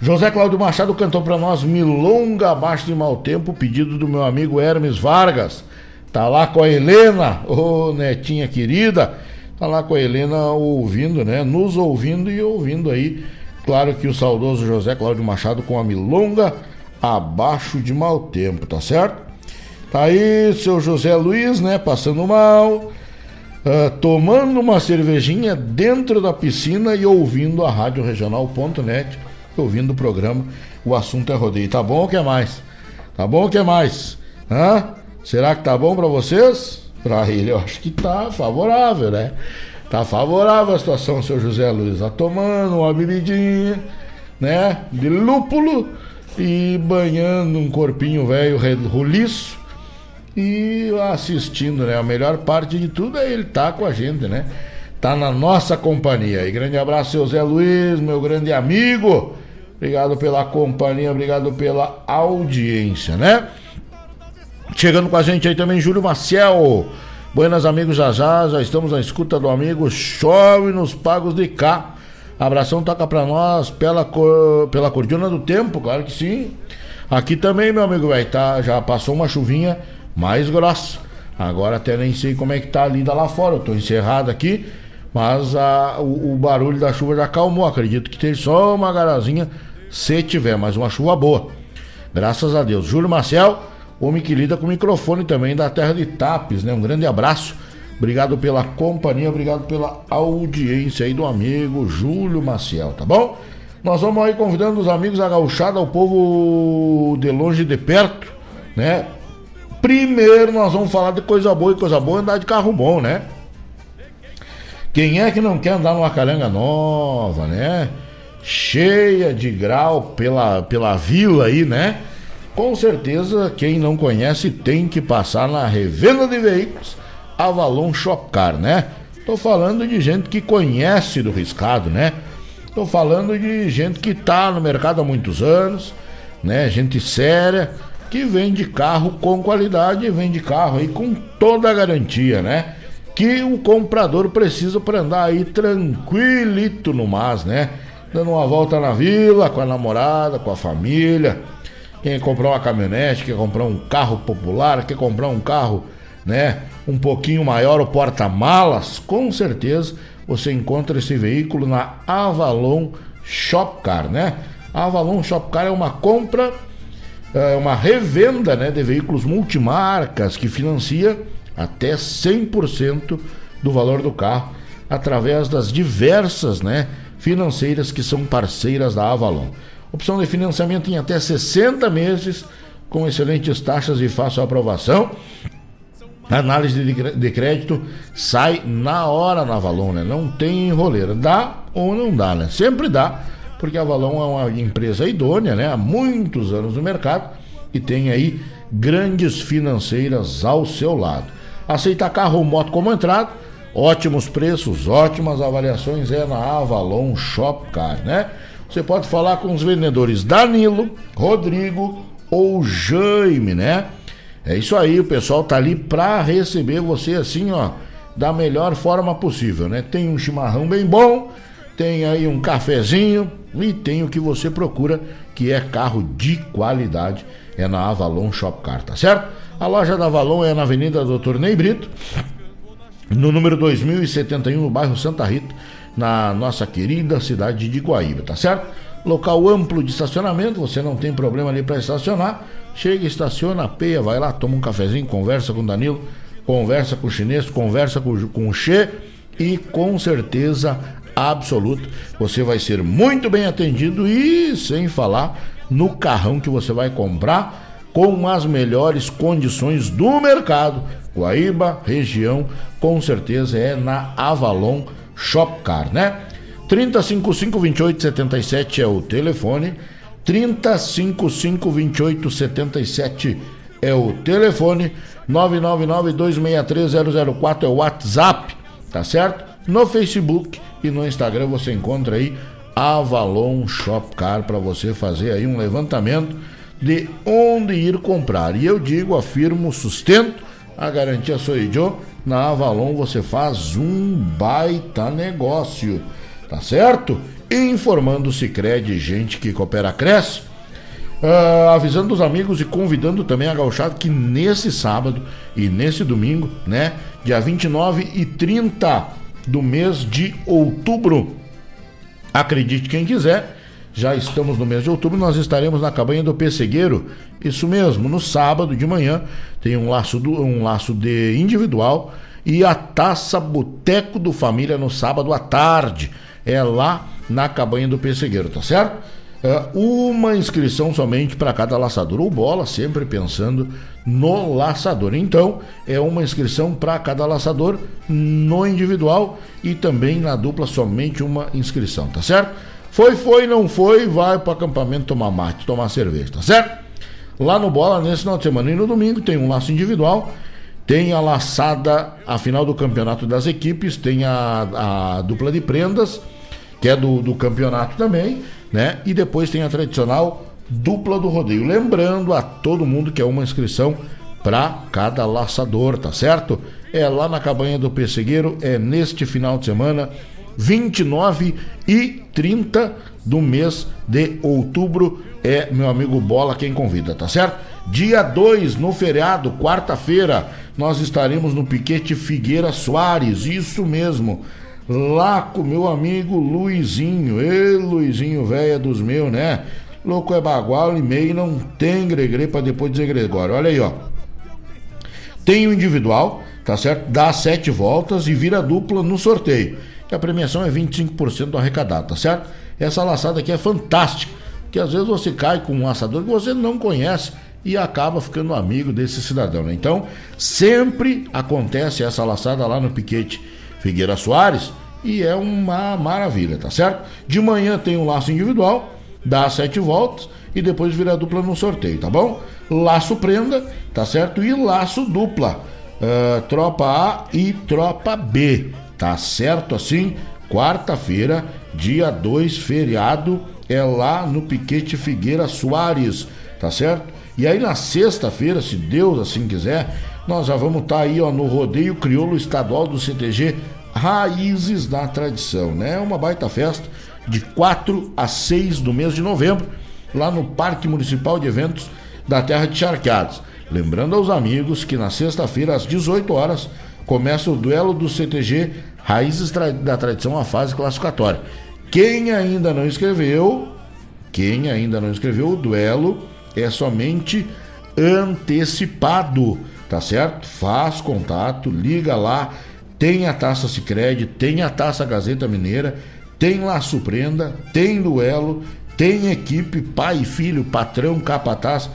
José Cláudio Machado cantou para nós Milonga Abaixo de Mau Tempo, pedido do meu amigo Hermes Vargas. Tá lá com a Helena, ô netinha querida Tá lá com a Helena ouvindo, né? Nos ouvindo e ouvindo aí. Claro que o saudoso José Cláudio Machado com a milonga abaixo de mau tempo, tá certo? Tá aí seu José Luiz, né? Passando mal. Uh, tomando uma cervejinha dentro da piscina e ouvindo a Rádio Regional.net, ouvindo o programa. O assunto é rodeio. Tá bom ou quer mais? Tá bom ou quer mais? Hã? Será que tá bom para vocês? Para ele, eu acho que tá favorável, né? Tá favorável a situação, seu José Luiz. Tá tomando uma bebidinha, né? De lúpulo e banhando um corpinho velho roliço e assistindo, né? A melhor parte de tudo é ele tá com a gente, né? Tá na nossa companhia. E grande abraço, seu Zé Luiz, meu grande amigo. Obrigado pela companhia, obrigado pela audiência, né? Chegando com a gente aí também, Júlio Maciel. Buenas amigos, já já, já estamos na escuta do amigo Chove nos Pagos de Cá. Abração toca pra nós pela, cor, pela Cordiona do Tempo, claro que sim. Aqui também, meu amigo, vai tá, já passou uma chuvinha mais grossa. Agora até nem sei como é que tá a lida lá fora. Eu tô encerrado aqui, mas a, o, o, barulho da chuva já acalmou. Acredito que tem só uma garazinha se tiver, mas uma chuva boa. Graças a Deus. Júlio Marcel, homem que lida com microfone também da terra de Tapes, né? Um grande abraço. Obrigado pela companhia, obrigado pela audiência aí do amigo Júlio Maciel, tá bom? Nós vamos aí convidando os amigos a gauchada, o povo de longe e de perto, né? Primeiro nós vamos falar de coisa boa e coisa boa é andar de carro bom, né? Quem é que não quer andar numa calhanga nova, né? Cheia de grau pela, pela vila aí, né? Com certeza, quem não conhece tem que passar na revenda de veículos Avalon Shopcar, né? Tô falando de gente que conhece do riscado, né? Tô falando de gente que tá no mercado há muitos anos, né? Gente séria que vende carro com qualidade, vende carro aí com toda a garantia, né? Que o comprador precisa para andar aí tranquilito no mas, né? Dando uma volta na vila com a namorada, com a família. Quem comprar uma caminhonete, quer comprar um carro popular, quer comprar um carro, né? Um pouquinho maior, o porta-malas, com certeza você encontra esse veículo na Avalon Shopcar, né? A Avalon Shopcar é uma compra é uma revenda né, de veículos multimarcas que financia até 100% do valor do carro através das diversas né, financeiras que são parceiras da Avalon. Opção de financiamento em até 60 meses com excelentes taxas e fácil aprovação. Análise de crédito sai na hora na Avalon, né? Não tem enroleira. Dá ou não dá, né? Sempre dá porque a Avalon é uma empresa idônea, né? Há muitos anos no mercado e tem aí grandes financeiras ao seu lado. Aceita carro ou moto como entrada, ótimos preços, ótimas avaliações é na Avalon Shopcar, né? Você pode falar com os vendedores Danilo, Rodrigo ou Jaime, né? É isso aí, o pessoal tá ali para receber você assim, ó, da melhor forma possível, né? Tem um chimarrão bem bom, tem aí um cafezinho e tem o que você procura, que é carro de qualidade, é na Avalon Shopcar, tá certo? A loja da Avalon é na Avenida Doutor Ney Brito, no número 2071, no bairro Santa Rita, na nossa querida cidade de Guaíba, tá certo? Local amplo de estacionamento, você não tem problema ali para estacionar. Chega, estaciona, peia, vai lá, toma um cafezinho, conversa com o Danilo, conversa com o chinês, conversa com, o Che e com certeza absoluta. Você vai ser muito bem atendido e sem falar no carrão que você vai comprar com as melhores condições do mercado. Guaíba, região, com certeza é na Avalon Shopcar, né? 30552877 é o telefone. 30552877 é o telefone. 999-263-004 é o WhatsApp, tá certo? No Facebook e no Instagram você encontra aí Avalon Shopcar para você fazer aí um levantamento de onde ir comprar. E eu digo, afirmo, sustento, a garantia sou eu. Na Avalon você faz um baita negócio, tá certo? Informando o Cicred, gente que coopera cresce. Uh, avisando os amigos e convidando também a gauchada que nesse sábado e nesse domingo, né, dia 29 e 30 do mês de outubro. Acredite quem quiser, já estamos no mês de outubro, nós estaremos na cabanha do Pessegueiro, isso mesmo, no sábado de manhã, tem um laço, do, um laço de individual e a taça Boteco do Família no sábado à tarde, é lá na cabanha do Pessegueiro, tá certo? É uma inscrição somente para cada laçador ou bola, sempre pensando no laçador. Então, é uma inscrição para cada laçador no individual e também na dupla somente uma inscrição, tá certo? Foi, foi, não foi, vai para o acampamento tomar mate, tomar cerveja, tá certo? Lá no Bola, nesse final de semana e no domingo, tem um laço individual, tem a laçada, a final do campeonato das equipes, tem a, a dupla de prendas, que é do, do campeonato também, né? E depois tem a tradicional dupla do rodeio. Lembrando a todo mundo que é uma inscrição para cada laçador, tá certo? É lá na cabanha do Pessegueiro, é neste final de semana, 29 e 30 do mês de outubro. É meu amigo Bola quem convida, tá certo? Dia 2, no feriado, quarta-feira, nós estaremos no Piquete Figueira Soares, isso mesmo. Lá com meu amigo Luizinho, e Luizinho, velha dos meus, né? Louco é bagual e meio, não tem gregre para depois dizer Gregório. Olha aí, ó. Tem o individual, tá certo? Dá sete voltas e vira dupla no sorteio que a premiação é 25% do arrecadado, tá certo? Essa laçada aqui é fantástica, que às vezes você cai com um laçador que você não conhece e acaba ficando amigo desse cidadão, né? Então, sempre acontece essa laçada lá no Piquete Figueira Soares e é uma maravilha, tá certo? De manhã tem um laço individual, dá sete voltas e depois vira dupla no sorteio, tá bom? Laço prenda, tá certo? E laço dupla, uh, tropa A e tropa B. Tá certo assim? Quarta-feira, dia 2, feriado, é lá no Piquete Figueira Soares, tá certo? E aí na sexta-feira, se Deus assim quiser, nós já vamos estar tá aí ó, no rodeio crioulo estadual do CTG Raízes da Tradição, né? Uma baita festa de 4 a 6 do mês de novembro, lá no Parque Municipal de Eventos da Terra de Charqueados. Lembrando aos amigos que na sexta-feira, às 18 horas, começa o duelo do CTG Raízes da Tradição, a fase classificatória. Quem ainda não escreveu, quem ainda não escreveu, o duelo é somente antecipado, tá certo? Faz contato, liga lá, tem a taça Sicredi, tem a taça Gazeta Mineira, tem laço prenda, tem duelo, tem equipe, pai e filho, patrão, capataz,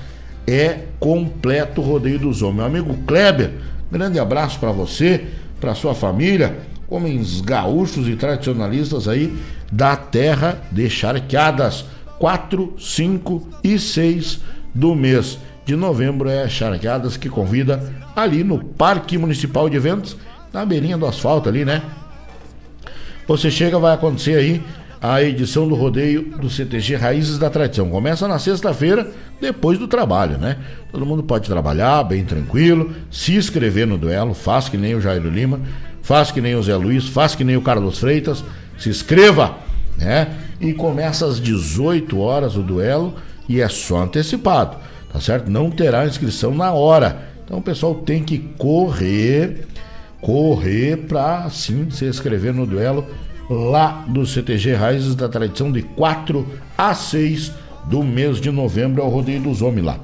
é completo o rodeio dos homens. Meu amigo Kleber, grande abraço para você, para sua família, homens gaúchos e tradicionalistas aí da terra de charqueadas. 4, 5 e 6 do mês de novembro é Charqueadas que convida ali no Parque Municipal de Eventos, na beirinha do asfalto ali, né? Você chega, vai acontecer aí a edição do rodeio do CTG Raízes da Tradição. Começa na sexta-feira, depois do trabalho, né? Todo mundo pode trabalhar bem tranquilo, se inscrever no duelo, faz que nem o Jair Lima, faz que nem o Zé Luiz, faz que nem o Carlos Freitas, se inscreva, né? E começa às 18 horas o duelo e é só antecipado, tá certo? Não terá inscrição na hora. Então o pessoal tem que correr, correr para sim se inscrever no duelo lá do CTG Raízes da Tradição de 4 a 6 do mês de novembro, é o rodeio dos homens lá.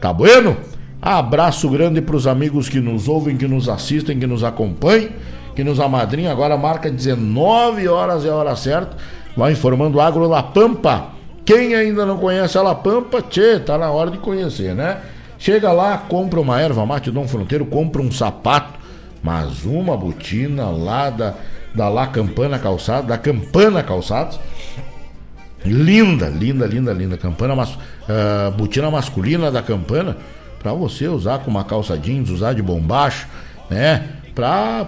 Tá bueno? Abraço grande para os amigos que nos ouvem, que nos assistem, que nos acompanham, que nos amadrinham. Agora marca 19 horas é a hora certa. Vai informando Agro La Pampa. Quem ainda não conhece a La Pampa, tchê, tá na hora de conhecer, né? Chega lá, compra uma erva mate Dom Fronteiro, compra um sapato, mas uma botina lá da, da La Campana Calçados, da Campana Calçados. Linda, linda, linda, linda. Campana, mas, uh, botina masculina da Campana para você usar com uma calça jeans, usar de bombacho, né? Para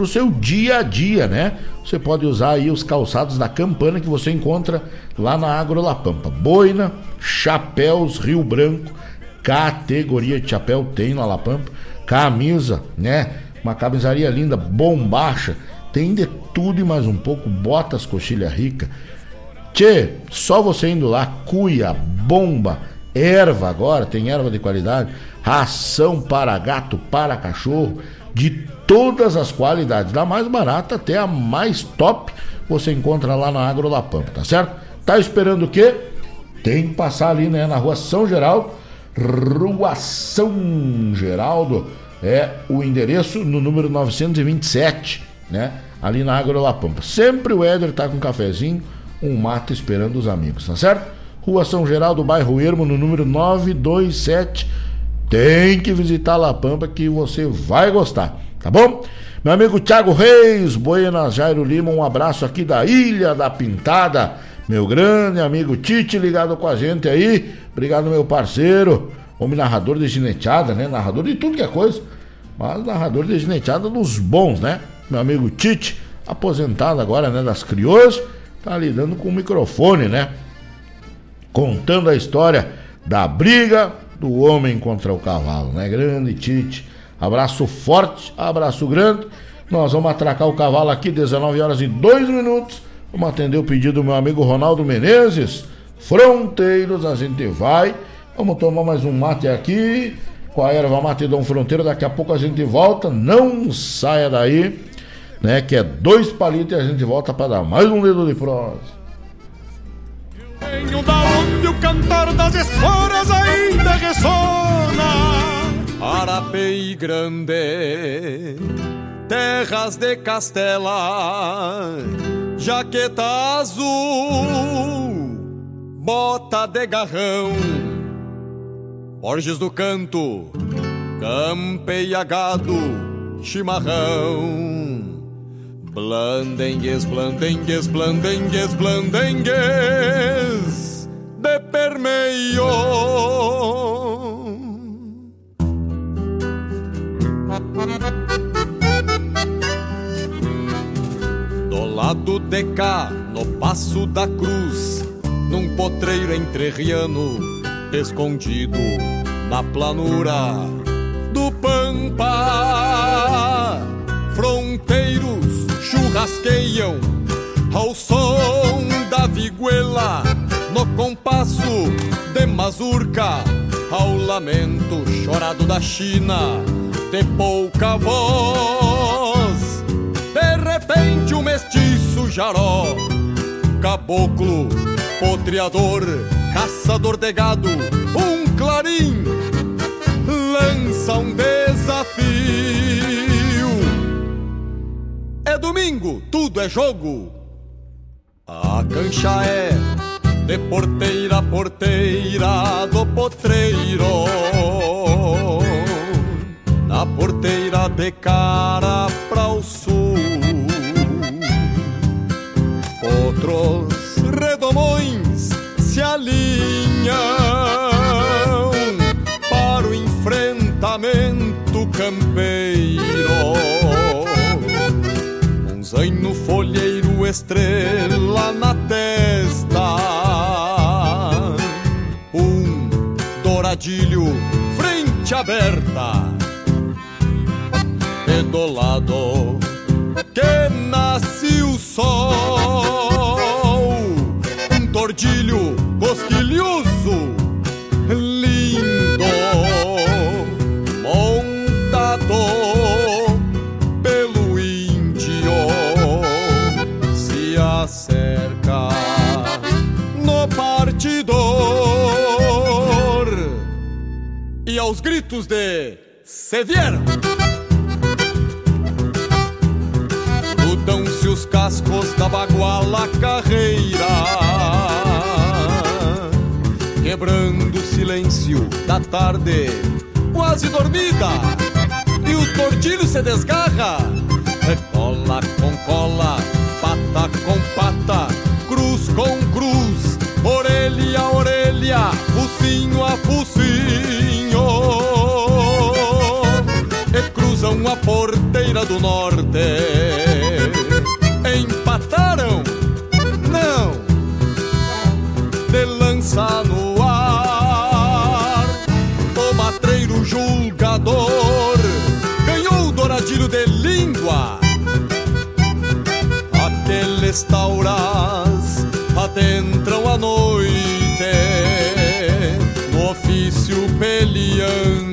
o seu dia a dia, né? Você pode usar aí os calçados da Campana que você encontra lá na Agro La Pampa. Boina, chapéus Rio Branco, categoria de chapéu tem na La Pampa, camisa, né? Uma camisaria linda, bombacha, tem de tudo e mais um pouco, botas coxilha rica. Tchê, só você indo lá, cuia, bomba, erva agora, tem erva de qualidade, ração para gato, para cachorro, de todas as qualidades, da mais barata até a mais top, você encontra lá na Agro La Pampa, tá certo? Tá esperando o quê? Tem que passar ali, né, na rua São Geraldo, Rua São Geraldo, é o endereço no número 927, né? Ali na Agro La Pampa. Sempre o Éder tá com um cafezinho, um mato esperando os amigos, tá certo? Rua São Geraldo, bairro Ermo, no número 927. Tem que visitar La Pampa que você vai gostar, tá bom? Meu amigo Thiago Reis, Buenas Jairo Lima, um abraço aqui da Ilha da Pintada. Meu grande amigo Tite ligado com a gente aí. Obrigado, meu parceiro. Homem narrador de gineteada, né? Narrador de tudo que é coisa. Mas narrador de gineteada dos bons, né? Meu amigo Tite, aposentado agora, né? Das crioulas, tá lidando com o microfone, né? Contando a história da briga do homem contra o cavalo, né? Grande Tite. Abraço forte, abraço grande. Nós vamos atracar o cavalo aqui, 19 horas e 2 minutos. Vamos atender o pedido do meu amigo Ronaldo Menezes. Fronteiros, a gente vai. Vamos tomar mais um mate aqui com a erva mate Dom Fronteiro. Daqui a pouco a gente volta. Não saia daí, né? Que é dois palitos e a gente volta para dar mais um dedo de prosa. Venho da onde o cantar das esporas ainda ressona. Arapei Grande, terras de Castela, jaqueta azul, bota de garrão, Borges do Canto, campeia gado, chimarrão. Blandengues, blandengues, blandengues, blandengues de permeio. Do lado de cá, no passo da cruz, num potreiro entrerriano, escondido na planura do Pampa. Fronteiros churrasqueiam ao som da viguela, no compasso de mazurca, ao lamento chorado da China de pouca voz. De repente, um mestiço jaró, caboclo, potreador, caçador de gado, um clarim, lança um desafio. É domingo, tudo é jogo. A cancha é de porteira a porteira do potreiro na porteira de cara para o sul. Outros redomões Zaino folheiro, estrela na testa. Um douradilho, frente aberta do lado que nasce o sol. Um tordilho cosquilhoso, gritos de se vieram. Dão-se os cascos da baguala carreira Quebrando o silêncio da tarde Quase dormida E o tortilho se desgarra Cola com cola, pata com pata Cruz com cruz, cruzam a porteira do norte empataram? Não! De lança no ar, o matreiro julgador ganhou o douradilho de língua. Aqueles tauras adentram a noite no ofício peleando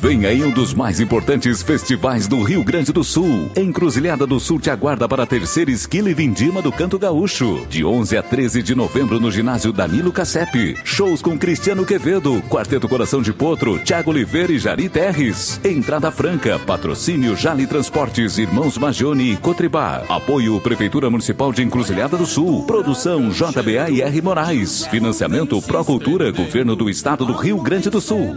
Vem aí um dos mais importantes festivais do Rio Grande do Sul. Encruzilhada do Sul te aguarda para a terceira esquila e vindima do Canto Gaúcho. De 11 a 13 de novembro no ginásio Danilo Cassep. Shows com Cristiano Quevedo, Quarteto Coração de Potro, Tiago Oliveira e Jari Terres. Entrada franca, patrocínio Jali Transportes, Irmãos Magione e Cotribá. Apoio Prefeitura Municipal de Encruzilhada do Sul. Produção JBA e R Moraes. Financiamento Procultura, Governo do Estado do Rio Grande do Sul.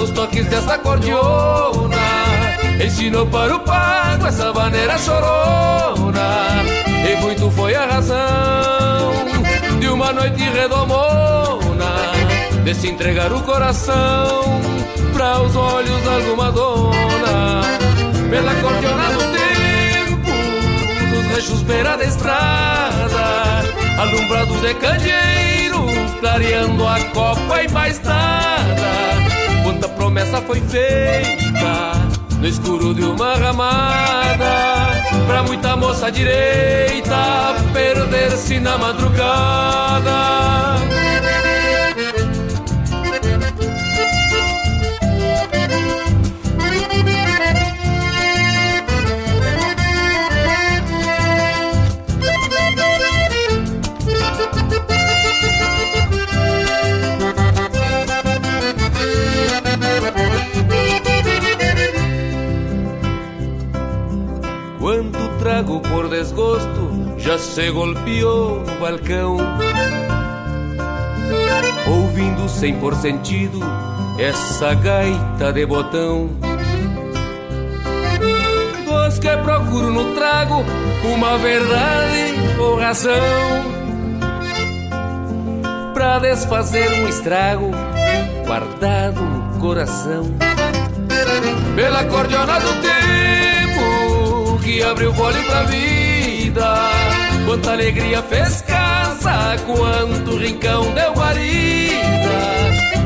nos toques dessa cordiona Ensinou para o pago essa maneira chorona. E muito foi a razão de uma noite redomona De se entregar o coração para os olhos de alguma dona. Pela cordiona do tempo, nos rechos beira da estrada Alumbrados de candeeiro, clareando a copa e mais nada Quanta promessa foi feita no escuro de uma ramada Pra muita moça direita perder-se na madrugada por desgosto já se golpeou no balcão. Ouvindo sem por sentido essa gaita de botão. Dos que procuro no trago uma verdade ou razão. Pra desfazer um estrago guardado no coração. Pela cordiona do tempo que abriu fole pra vida. Quanta alegria fez casa, quanto rincão deu guarida.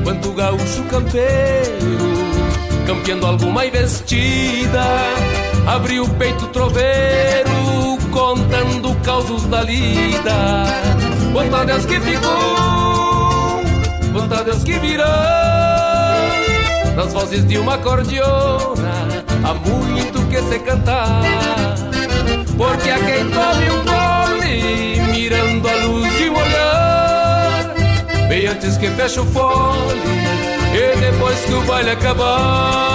Quanto gaúcho campeiro, campeando alguma investida. Abriu o peito troveiro, contando causos da lida. Quanto a Deus que ficou, quanto a Deus que virou. Nas vozes de uma cordiona, há muito que se cantar porque a quem tome um gole Mirando a luz de um olhar. Bem antes que feche o fole E depois que o baile acabar.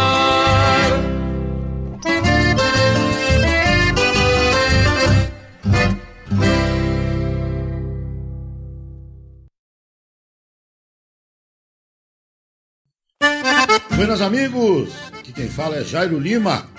Buenas amigos, aqui quem fala é Jairo Lima.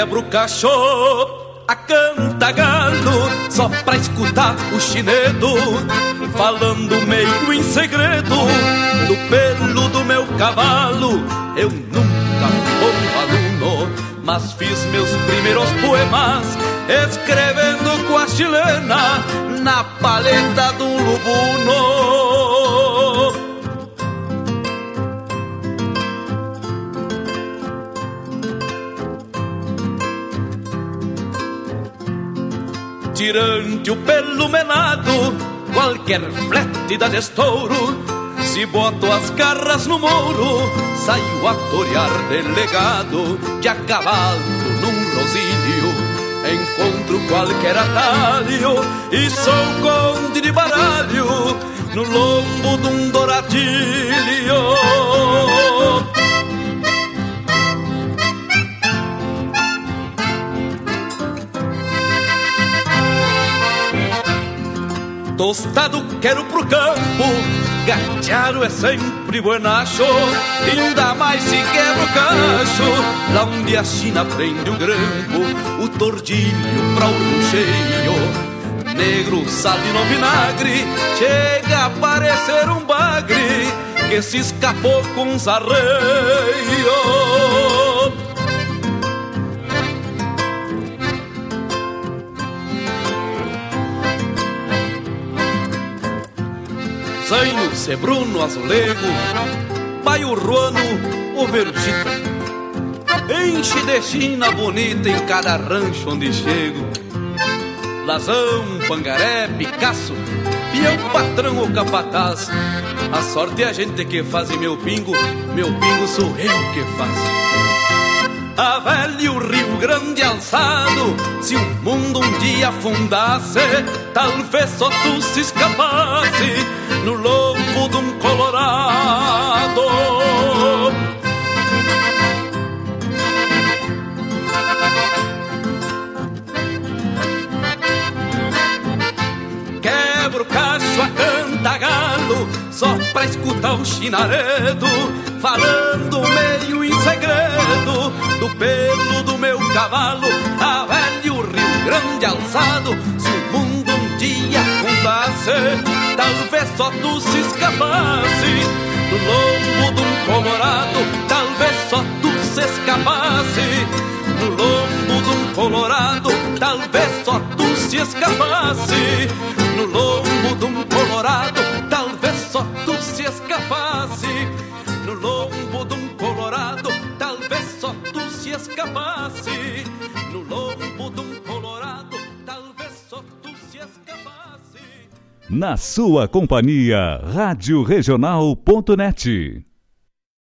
Quebra o cachorro a canta galo só pra escutar o chinedo falando meio em segredo do pelo do meu cavalo. Eu nunca fui bom aluno, mas fiz meus primeiros poemas escrevendo com a chilena na paleta do lubuno. Tirante o pelo menado, qualquer flete da destouro. Se boto as garras no mouro, saio a torear delegado de a cavalo num rosilho. Encontro qualquer atalho e sou conde de baralho no lombo de um douradilho. Tostado quero pro campo, gatearo é sempre buenacho, ainda mais se quebra o cacho, lá onde a China prende o grampo, o tordilho pra o cheio. Negro, sal e no vinagre, chega a parecer um bagre que se escapou com os arreios. Zaino, Sebruno, Azulego, Paio Ruano, o Vergita. Enche de China bonita em cada rancho onde chego. Lazão, Pangaré, Picasso, Pião, Patrão ou Capataz. A sorte é a gente que faz meu pingo, meu pingo sou eu que faço a velho Rio Grande alçado. Se o mundo um dia afundasse, talvez só tu se escapasse no lombo de um colorado. Quebra o só pra escutar o chinaredo, falando meio em segredo do pelo do meu cavalo, a velho Rio Grande alçado. Se o mundo um dia afundasse, talvez só tu se escapasse no lombo de um colorado, talvez só tu se escapasse no lombo de um colorado, talvez só tu se escapasse no lombo de um colorado, só tu se escapasse. No lombo de um colorado, talvez só tu se escapasse. No lombo de um colorado, talvez só tu se escapasse. Na sua companhia, Rádio Regional.net.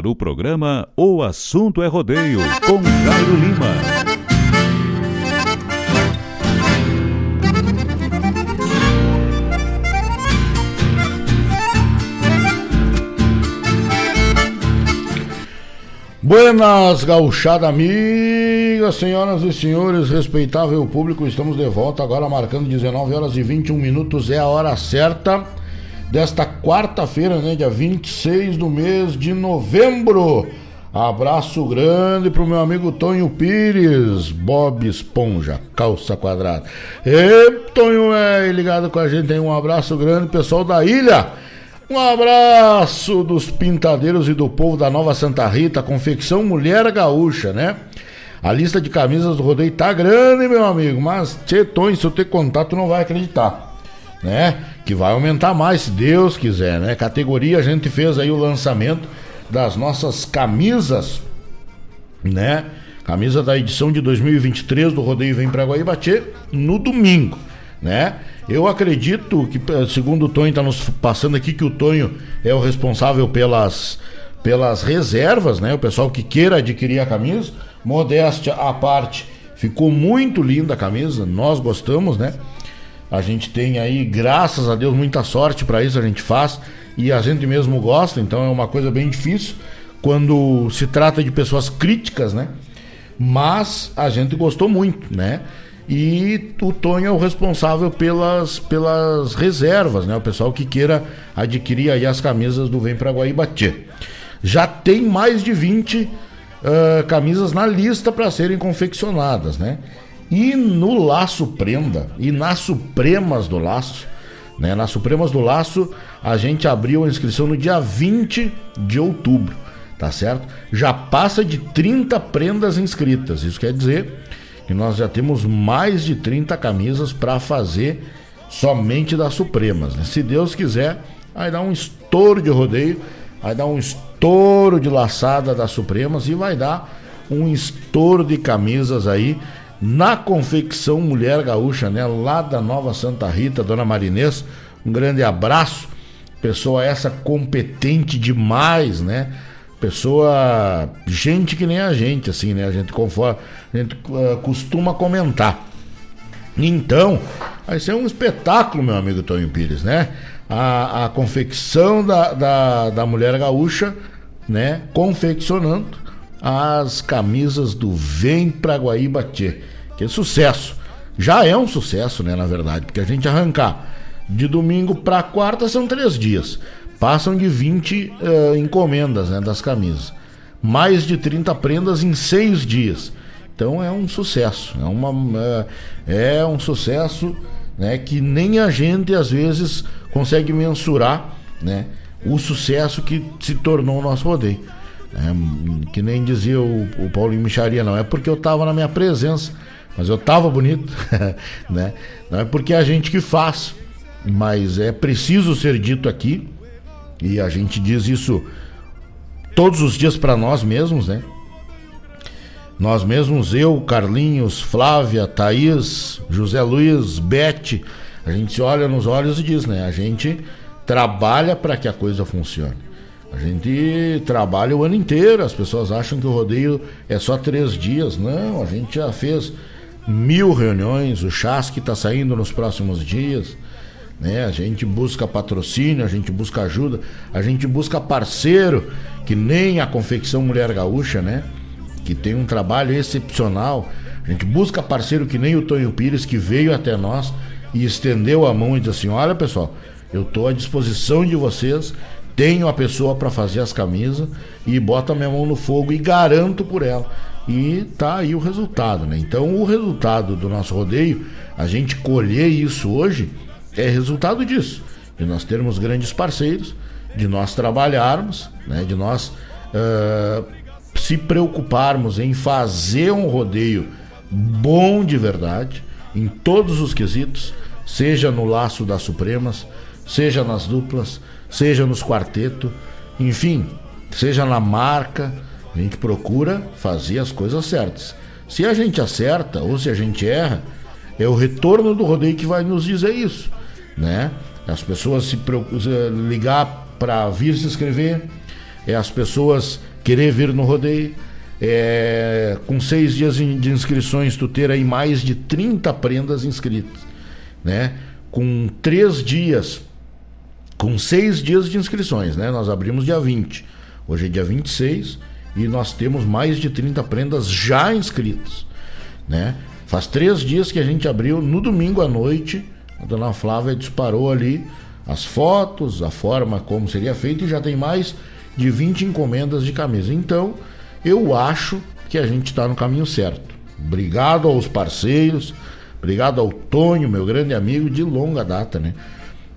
No ar, o programa O Assunto é Rodeio, com Jairo Lima. Buenas, gauchada amigas, senhoras e senhores, respeitável público, estamos de volta agora marcando 19 horas e 21 minutos, é a hora certa desta quarta-feira, né, dia 26 do mês de novembro. Abraço grande pro meu amigo Tonho Pires, Bob Esponja, calça quadrada. E Tonho é ligado com a gente aí, um abraço grande, pessoal da ilha. Um abraço dos pintadeiros e do povo da Nova Santa Rita, confecção Mulher Gaúcha, né? A lista de camisas do rodeio tá grande, meu amigo, mas Tonho, se eu ter contato, não vai acreditar, né? Que vai aumentar mais, se Deus quiser, né? Categoria, a gente fez aí o lançamento das nossas camisas, né? Camisa da edição de 2023 do Rodeio Vem pra Guaíbatê no domingo, né? Eu acredito que, segundo o Tonho está nos passando aqui, que o Tonho é o responsável pelas, pelas reservas, né? O pessoal que queira adquirir a camisa, modéstia à parte, ficou muito linda a camisa, nós gostamos, né? A gente tem aí, graças a Deus, muita sorte para isso a gente faz e a gente mesmo gosta, então é uma coisa bem difícil quando se trata de pessoas críticas, né? Mas a gente gostou muito, né? E o Tonho é o responsável pelas, pelas reservas, né? O pessoal que queira adquirir aí as camisas do Vem pra Guaíbatê. já tem mais de 20 uh, camisas na lista para serem confeccionadas, né? E no Laço Prenda, e nas Supremas do Laço, né? Nas Supremas do Laço, a gente abriu a inscrição no dia 20 de outubro, tá certo? Já passa de 30 prendas inscritas. Isso quer dizer que nós já temos mais de 30 camisas para fazer somente das Supremas. Né? Se Deus quiser, vai dar um estouro de rodeio, vai dar um estouro de laçada das Supremas e vai dar um estouro de camisas aí na confecção Mulher Gaúcha, né? Lá da Nova Santa Rita, Dona Marinês. Um grande abraço. Pessoa essa competente demais, né? Pessoa, gente que nem a gente, assim, né? A gente conforme, a gente uh, costuma comentar. Então, vai ser um espetáculo, meu amigo Tonho Pires, né? A, a confecção da, da, da mulher gaúcha, né? Confeccionando as camisas do Vem pra Guaíba Tchê. Que sucesso. Já é um sucesso, né, na verdade, porque a gente arrancar de domingo para quarta são três dias. Passam de 20 uh, eh, encomendas né, das camisas. Mais de 30 prendas em seis dias. Então é um sucesso. É, uma, uh, é um sucesso né, que nem a gente às vezes consegue mensurar né, o sucesso que se tornou o nosso rodeio. É, que nem dizia o, o Paulinho Micharia, não é porque eu estava na minha presença, mas eu estava bonito, né? Não é porque é a gente que faz, mas é preciso ser dito aqui, e a gente diz isso todos os dias para nós mesmos, né? Nós mesmos, eu, Carlinhos, Flávia, Thaís, José Luiz, Bete, a gente se olha nos olhos e diz, né? A gente trabalha para que a coisa funcione. A gente trabalha o ano inteiro, as pessoas acham que o rodeio é só três dias. Não, a gente já fez mil reuniões, o chasque está saindo nos próximos dias. Né? A gente busca patrocínio, a gente busca ajuda, a gente busca parceiro, que nem a confecção Mulher Gaúcha, né? Que tem um trabalho excepcional. A gente busca parceiro que nem o Tonho Pires, que veio até nós e estendeu a mão e disse assim: Olha pessoal, eu estou à disposição de vocês tenho a pessoa para fazer as camisas e boto a minha mão no fogo e garanto por ela. E tá aí o resultado, né? Então o resultado do nosso rodeio, a gente colher isso hoje, é resultado disso. De nós termos grandes parceiros, de nós trabalharmos, né? De nós uh, se preocuparmos em fazer um rodeio bom de verdade, em todos os quesitos, seja no laço das Supremas, seja nas duplas, seja nos quartetos, enfim, seja na marca, a gente procura fazer as coisas certas. Se a gente acerta ou se a gente erra, é o retorno do rodeio que vai nos dizer isso, né? As pessoas se ligar para vir se inscrever, é as pessoas querer vir no rodeio, é, com seis dias de inscrições tu ter aí mais de 30 prendas inscritas, né? Com três dias com seis dias de inscrições, né? Nós abrimos dia 20. Hoje é dia 26 e nós temos mais de 30 prendas já inscritas, né? Faz três dias que a gente abriu no domingo à noite. A dona Flávia disparou ali as fotos, a forma como seria feito e já tem mais de 20 encomendas de camisa. Então, eu acho que a gente está no caminho certo. Obrigado aos parceiros, obrigado ao Tonho, meu grande amigo de longa data, né?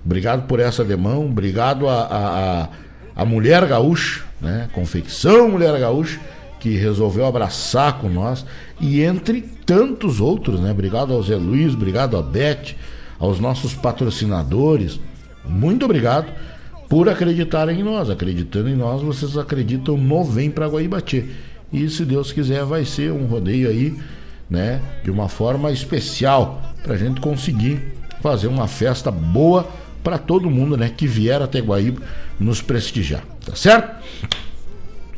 Obrigado por essa demão, obrigado a, a, a, Mulher Gaúcha, né? Confecção Mulher Gaúcha, que resolveu abraçar com nós, e entre tantos outros, né? Obrigado ao Zé Luiz, obrigado a Beth, aos nossos patrocinadores. Muito obrigado por acreditarem em nós. Acreditando em nós, vocês acreditam no Vem para Guaíbatê. E se Deus quiser, vai ser um rodeio aí, né? De uma forma especial, para a gente conseguir fazer uma festa boa para todo mundo, né, que vier até Guaíba nos prestigiar, tá certo?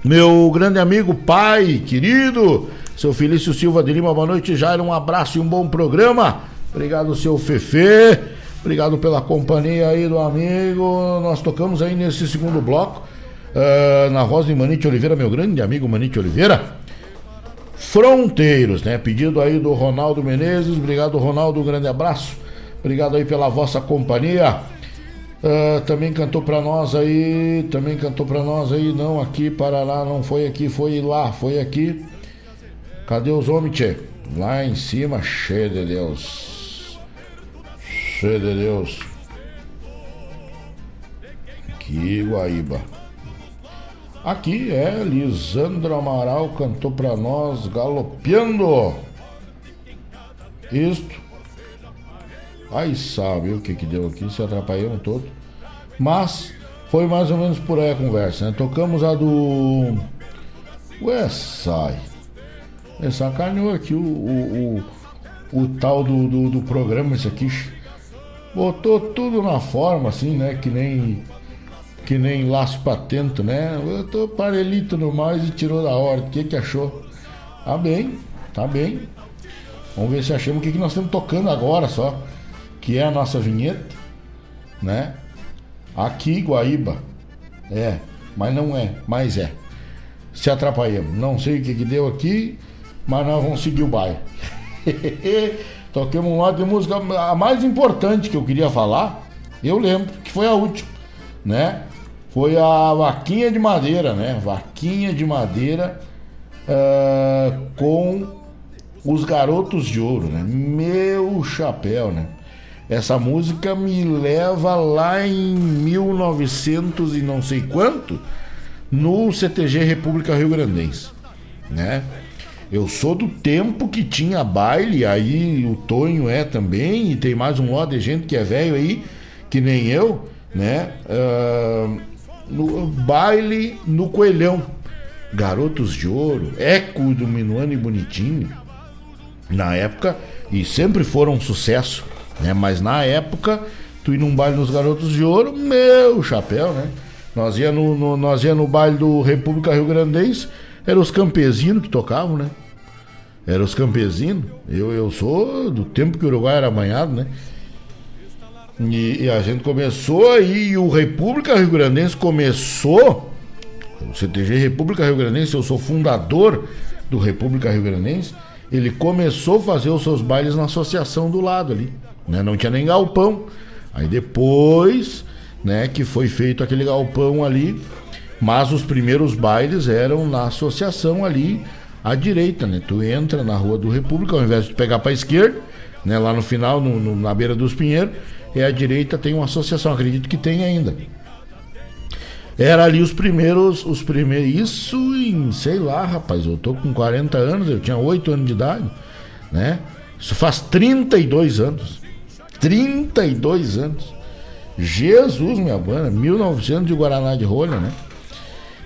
Meu grande amigo, pai, querido, seu Felício Silva de Lima, boa noite, Jair, um abraço e um bom programa. Obrigado, seu Fefe. Obrigado pela companhia aí do amigo. Nós tocamos aí nesse segundo bloco, uh, na voz de Manite Oliveira, meu grande amigo Manite Oliveira. Fronteiros, né? Pedido aí do Ronaldo Menezes. Obrigado, Ronaldo. Um grande abraço. Obrigado aí pela vossa companhia. Uh, também cantou para nós aí, também cantou para nós aí, não aqui, Paraná, não foi aqui, foi lá, foi aqui. Cadê os homens, tchê? Lá em cima, cheio de Deus. Cheio de Deus. Que Guaíba. Aqui é Lisandro Amaral cantou para nós galopeando. Isto. Aí sabe o que que deu aqui, se atrapalhamos todo. Mas foi mais ou menos por aí a conversa, né? Tocamos a do. Sai. É, sacaneou aqui o, o, o, o tal do, do, do, programa, esse aqui. Botou tudo na forma, assim, né? Que nem. Que nem laço patento, né? Eu tô parelito no mais e tirou da hora. O que que achou? Tá bem, tá bem. Vamos ver se achamos o que, que nós estamos tocando agora só. Que é a nossa vinheta, né? Aqui, Guaíba. É, mas não é, mas é. Se atrapalhamos. Não sei o que, que deu aqui, mas nós vamos seguir o baile. Toquemos um lado de música. A mais importante que eu queria falar, eu lembro, que foi a última, né? Foi a Vaquinha de Madeira, né? Vaquinha de Madeira uh, com os Garotos de Ouro, né? Meu chapéu, né? Essa música me leva lá em 1900 e não sei quanto, no CTG República Rio Grandense, né? Eu sou do tempo que tinha baile, aí o Tonho é também, e tem mais um lote de gente que é velho aí, que nem eu, né? Uh, no baile no Coelhão, Garotos de Ouro, Eco do Minuano e Bonitinho, na época, e sempre foram um sucesso né? Mas na época, tu ir num baile nos Garotos de Ouro, meu chapéu, né? Nós ia no, no nós ia no baile do República Rio Grandense, eram os campesinos que tocavam, né? Eram os campesinos. Eu, eu sou do tempo que o Uruguai era amanhado, né? E, e, a gente começou aí, o República Rio Grandense começou, o CTG República Rio Grandense, eu sou fundador do República Rio Grandense, ele começou a fazer os seus bailes na associação do lado ali né? Não tinha nem galpão. Aí depois, né, que foi feito aquele galpão ali, mas os primeiros bailes eram na associação ali à direita, né? Tu entra na Rua do República, ao invés de pegar para esquerda, né, lá no final, no, no, na beira dos Pinheiros, e à direita tem uma associação, acredito que tem ainda. Era ali os primeiros, os primeiros, isso em, sei lá, rapaz, eu tô com 40 anos, eu tinha 8 anos de idade, né? Isso faz 32 anos. 32 anos. Jesus, minha banda, 1900 de Guaraná de Rolha, né?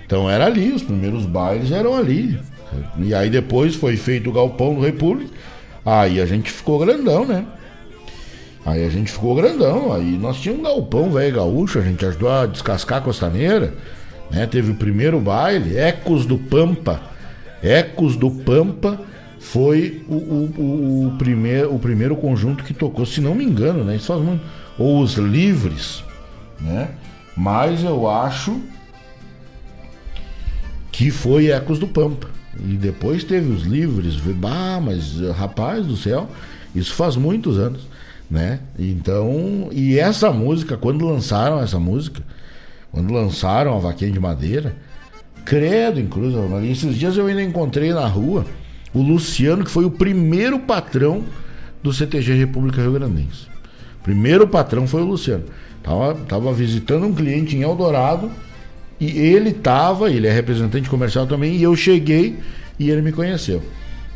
Então era ali, os primeiros bailes eram ali. E aí depois foi feito o Galpão do República. Aí a gente ficou grandão, né? Aí a gente ficou grandão. Aí nós tínhamos um galpão velho gaúcho, a gente ajudou a descascar a costaneira. Né? Teve o primeiro baile, Ecos do Pampa. Ecos do Pampa foi o, o, o, primeiro, o primeiro conjunto que tocou, se não me engano, né? Isso faz muito. Ou os livres, né? Mas eu acho que foi Ecos do Pampa. E depois teve os livres. Bah, mas rapaz do céu, isso faz muitos anos, né? Então, e essa música, quando lançaram essa música, quando lançaram a Vaquinha de Madeira, credo, inclusive, esses dias eu ainda encontrei na rua o Luciano, que foi o primeiro patrão do CTG República Rio Grandense. Primeiro patrão foi o Luciano. Tava, tava visitando um cliente em Eldorado e ele tava, ele é representante comercial também, e eu cheguei e ele me conheceu,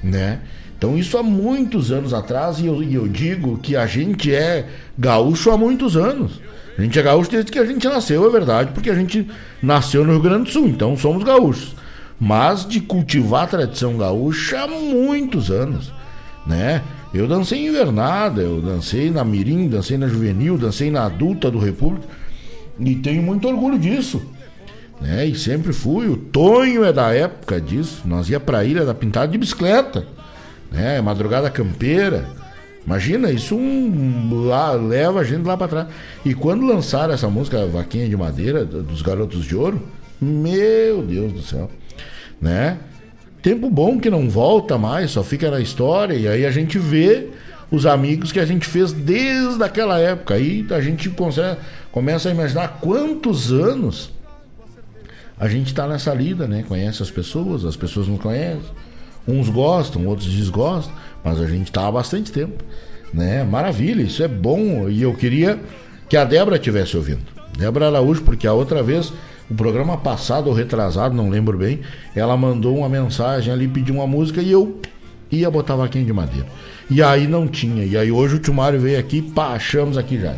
né? Então isso há muitos anos atrás e eu, e eu digo que a gente é gaúcho há muitos anos. A gente é gaúcho desde que a gente nasceu, é verdade, porque a gente nasceu no Rio Grande do Sul, então somos gaúchos mas de cultivar a tradição gaúcha há muitos anos, né? Eu dancei em invernada, eu dancei na mirim, dancei na juvenil, dancei na adulta do República e tenho muito orgulho disso, né? E sempre fui. O Tonho é da época disso. Nós ia para a ilha da pintada de bicicleta, né? Madrugada campeira. Imagina, isso um, lá, leva a gente lá para trás. E quando lançaram essa música Vaquinha de Madeira dos Garotos de Ouro, meu Deus do céu né? Tempo bom que não volta mais, só fica na história, e aí a gente vê os amigos que a gente fez desde aquela época. Aí a gente consegue, começa a imaginar quantos anos a gente está nessa lida, né? Conhece as pessoas, as pessoas não conhecem. Uns gostam, outros desgostam, mas a gente está há bastante tempo, né? Maravilha, isso é bom. E eu queria que a Débora estivesse ouvindo. Débora Araújo, porque a outra vez, o programa passado ou retrasado, não lembro bem, ela mandou uma mensagem ali, pediu uma música e eu ia botar vaquinha de madeira. E aí não tinha. E aí hoje o Tio Mário veio aqui, pá, achamos aqui já,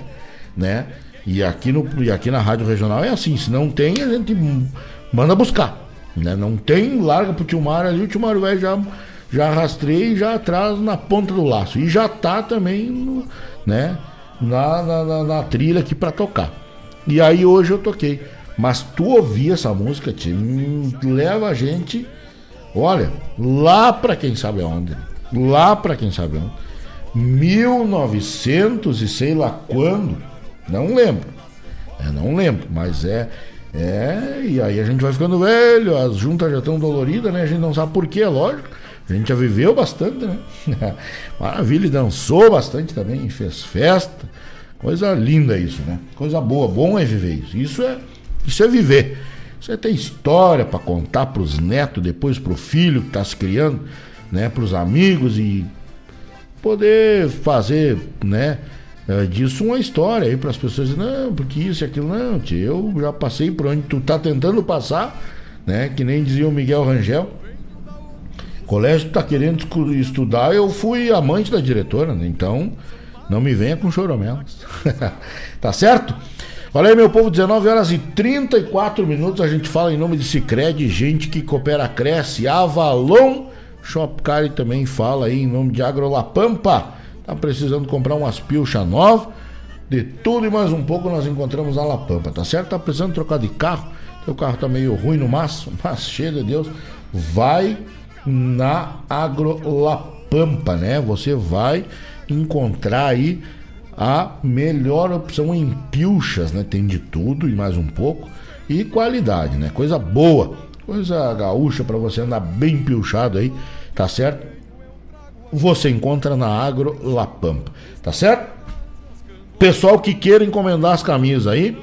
né? E aqui, no, e aqui na Rádio Regional é assim, se não tem, a gente manda buscar. Né? Não tem, larga pro Tio Mário ali, o Tio Mário vai já, já rastreia e já atrás na ponta do laço. E já tá também no, né, na, na, na, na trilha aqui para tocar. E aí hoje eu toquei. Mas tu ouvir essa música, te leva a gente, olha, lá para quem sabe aonde. Lá para quem sabe aonde. 1900 e sei lá quando não lembro. É, não lembro, mas é. É, e aí a gente vai ficando velho, as juntas já estão doloridas, né? A gente não sabe porquê, é lógico. A gente já viveu bastante, né? Maravilha, dançou bastante também, fez festa. Coisa linda isso, né? Coisa boa, bom é viver isso. Isso é, isso é viver. Isso é ter história para contar para os netos, depois para o filho que está se criando, né? Para os amigos e poder fazer, né? é, disso uma história aí para as pessoas não, porque isso e aquilo, não, tio, eu já passei por onde tu tá tentando passar, né? Que nem dizia o Miguel Rangel. Colégio tá querendo estudar, eu fui amante da diretora, né? então não me venha com choromelas. tá certo? Olha aí, meu povo, 19 horas e 34 minutos. A gente fala em nome de Cicred, gente que coopera, cresce. Avalon Shopcar também fala aí em nome de Agrolapampa. Tá precisando comprar umas pilcha nova, de tudo e mais um pouco nós encontramos na La Pampa, tá certo? Tá precisando trocar de carro, teu carro tá meio ruim no maço, mas cheio de Deus, vai na Agro La Pampa, né? Você vai encontrar aí a melhor opção em pilchas, né? Tem de tudo e mais um pouco e qualidade, né? Coisa boa, coisa gaúcha para você andar bem pilchado aí, tá certo? você encontra na Agro La Pampa, tá certo? Pessoal que queira encomendar as camisas aí,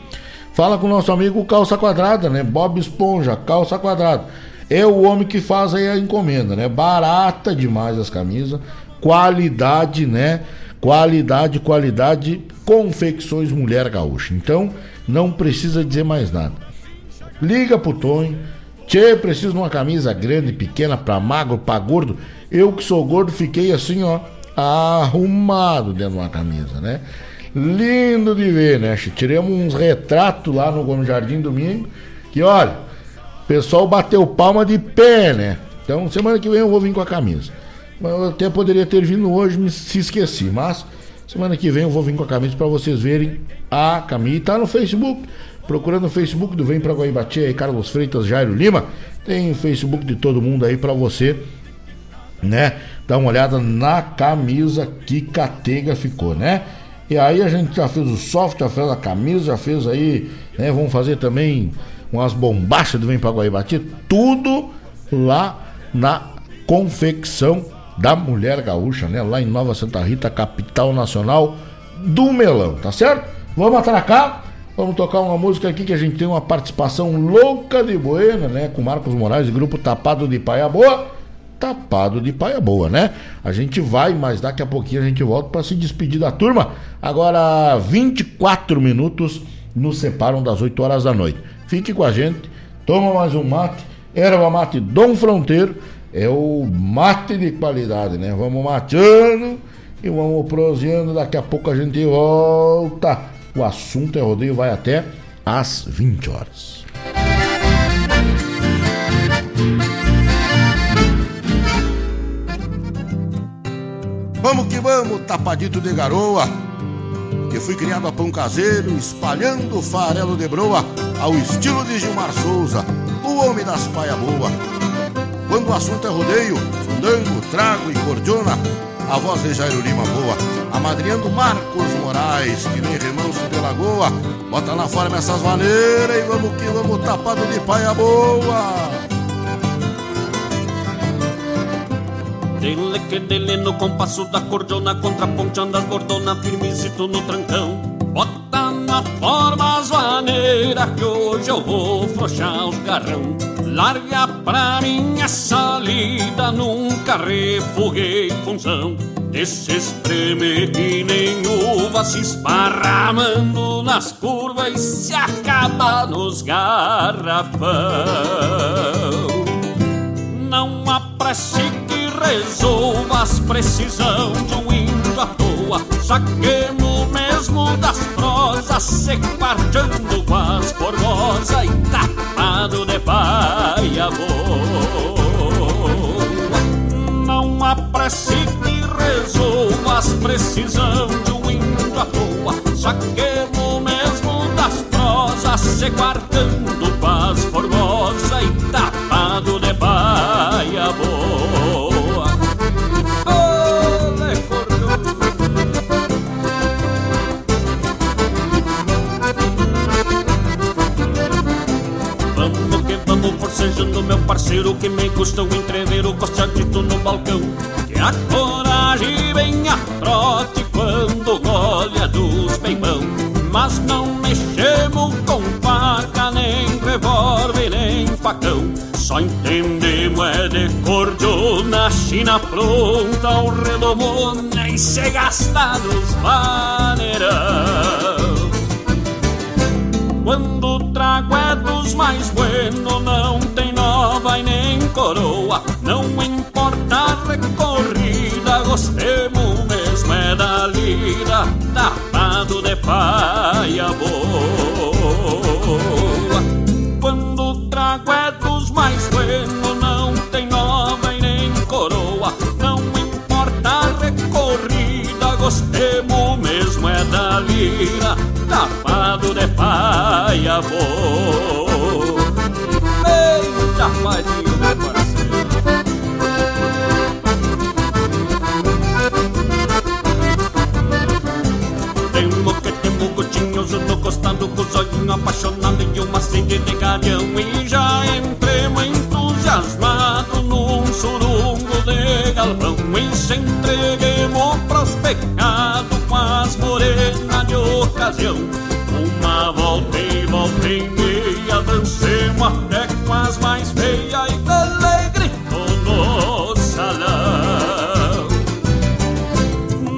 fala com o nosso amigo Calça Quadrada, né? Bob Esponja, Calça Quadrada. É o homem que faz aí a encomenda, né? Barata demais as camisas, qualidade, né? Qualidade, qualidade, confecções Mulher Gaúcha. Então, não precisa dizer mais nada. Liga pro Tonho. Tchê, preciso de uma camisa grande, pequena, pra magro, pra gordo. Eu que sou gordo fiquei assim, ó, arrumado dentro de uma camisa, né? Lindo de ver, né? Tiramos uns retratos lá no, no Jardim Domingo, que olha, o pessoal bateu palma de pé, né? Então semana que vem eu vou vir com a camisa. Eu até poderia ter vindo hoje, me se esqueci, mas semana que vem eu vou vir com a camisa para vocês verem a camisa. Tá no Facebook, procurando no Facebook do Vem pra Guaibati aí, Carlos Freitas, Jairo Lima. Tem o Facebook de todo mundo aí para você né? Dá uma olhada na camisa que catega ficou, né? E aí a gente já fez o soft, já fez a camisa, já fez aí, né? Vamos fazer também umas bombachas do Vem pra Guaibati, tudo lá na confecção da Mulher Gaúcha, né? Lá em Nova Santa Rita, capital nacional do melão, tá certo? Vamos atracar, vamos tocar uma música aqui que a gente tem uma participação louca de Buena, né? Com Marcos Moraes, grupo Tapado de Paia Boa tapado de paia boa, né? A gente vai, mas daqui a pouquinho a gente volta para se despedir da turma. Agora 24 minutos nos separam das 8 horas da noite. Fique com a gente, toma mais um mate, erva mate Dom Fronteiro, é o mate de qualidade, né? Vamos mateando e vamos proseando, daqui a pouco a gente volta. O assunto é rodeio, vai até às 20 horas. Vamos que vamos, tapadito de garoa, que fui criado a pão caseiro, espalhando farelo de broa, ao estilo de Gilmar Souza, o homem das paia boa. Quando o assunto é rodeio, fandango, trago e cordiona, a voz de Jairo Lima voa, amadrinhando Marcos Moraes, que nem remanso de lagoa, bota na forma essas maneiras e vamos que vamos, tapado de paia boa. Dele que dele no compasso da cordiona Contraponteando as bordonas firmezito no trancão Na forma as maneiras Que hoje eu vou frouxar os garrão. Larga pra minha salida Nunca refuguei função. Esse espreme que nem uva Se esparramando nas curvas E se acaba nos garrafão. Não apresse que resolva as precisão De um índio à toa Saquemos mesmo das prosas Se quarteando com as formosas E tapado de baia boa Não apresse que resolva as precisão De um índio à toa Saquemos mesmo das prosas Se quarteando com as formosas E tapado de baia boa Vamos forcejando meu parceiro Que me custa um entrever o costadito no balcão. Que a coragem vem a trote quando golha dos peibão. Mas não mexemos com faca, nem revólver, nem facão. Só entendemos é de cordiona, china pronta, o redomão Nem se gasta nos maneirão quando o trago é dos mais bueno, não tem nova e nem coroa. Não importa a recorrida, gostemos mesmo é da lida, tapado de paia boa. Quando trago é dos mais bueno, não tem nova e nem coroa. Não importa a recorrida, gostemos mesmo é da lira, tapado de paia boa. Eita, padinho, meu parceiro. Temo que temo gotinhos no costado com os olhinhos apaixonados e uma sede de garião E já entremos entusiasmados num surungo de galpão E se entreguemos pros pecados com as de ocasião Uma volta e volta e meia dancemos até com as mais feias E grito no salão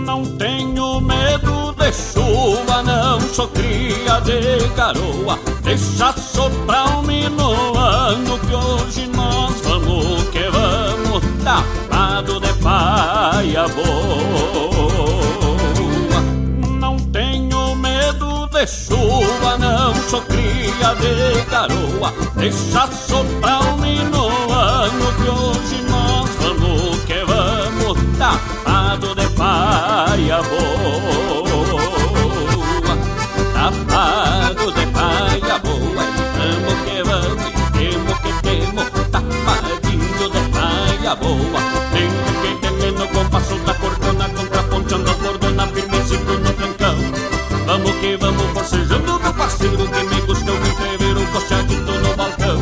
Não tenho medo de chuva, não sou cria de garoa. Deixa soprar um minuano que hoje nós vamos que vamos, tapado de paia boa. Sou cria de garoa. Deixa soprar um minuano que hoje nós vamos que vamos, tapado de paia boa. Tapado de paia boa, vamos que vamos, temos que temos, tapadinho de paia boa. Parceiro que me gusta o entrever o costadito no balcão.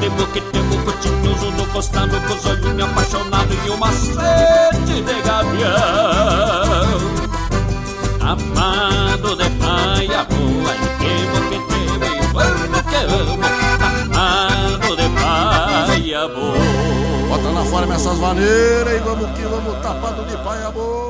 Temos que temos cotinhos no costado com os olhinhos apaixonados e uma sede de gavião. Amado de paia boa, e temos que temos e vamos que vamos. Amado de paia boa. Bota na forma essas maneiras e vamos que vamos, tapado de paia boa.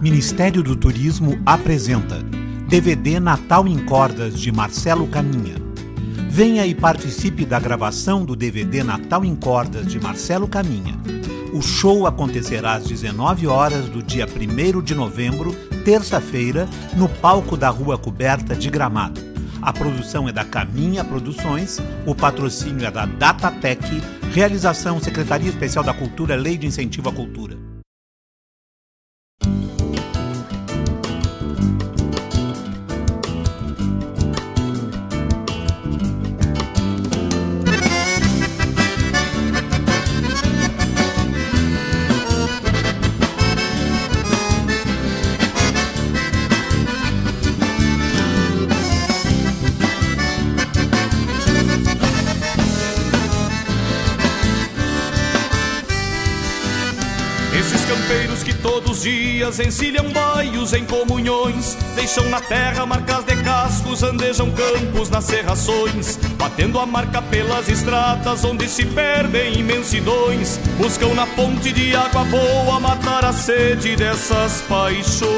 Ministério do Turismo apresenta DVD Natal em Cordas de Marcelo Caminha. Venha e participe da gravação do DVD Natal em Cordas de Marcelo Caminha. O show acontecerá às 19 horas do dia 1 de novembro, terça-feira, no palco da Rua Coberta de Gramado. A produção é da Caminha Produções, o patrocínio é da Datatec, realização Secretaria Especial da Cultura, Lei de Incentivo à Cultura. Encilham baios em comunhões, deixam na terra marcas de cascos, andejam campos nas serrações, batendo a marca pelas estradas onde se perdem imensidões, buscam na fonte de água boa matar a sede dessas paixões.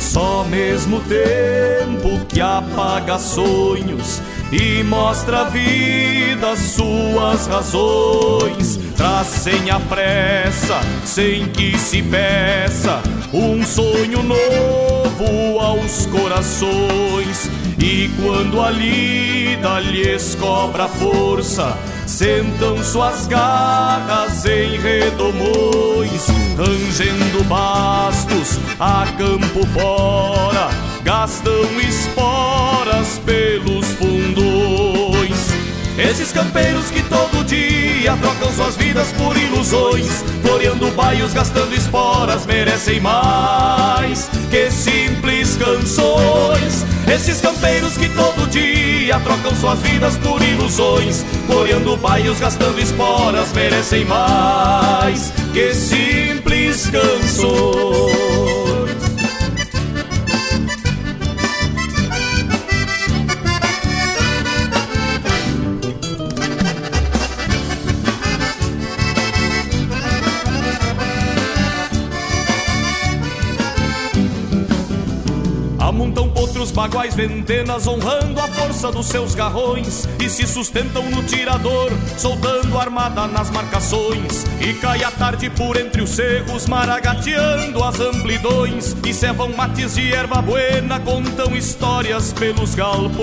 Só mesmo tempo que apaga sonhos e mostra a vida suas razões. Traz sem a pressa, sem que se peça, um sonho novo aos corações. E quando a lida lhes cobra força, sentam suas garras em redomões, rangendo bastos a campo fora, gastam esporas pelos fundões. Esses campeiros que todo dia trocam suas vidas por ilusões, floreando baios, gastando esporas, merecem mais que simples canções. Esses campeiros que todo dia trocam suas vidas por ilusões, floreando baios, gastando esporas, merecem mais que simples canções. Baguais ventenas honrando a força dos seus garrões e se sustentam no tirador, soltando armada nas marcações. E cai a tarde por entre os cerros, maragateando as amplidões e cevam mates de erva buena, contam histórias pelos galpões.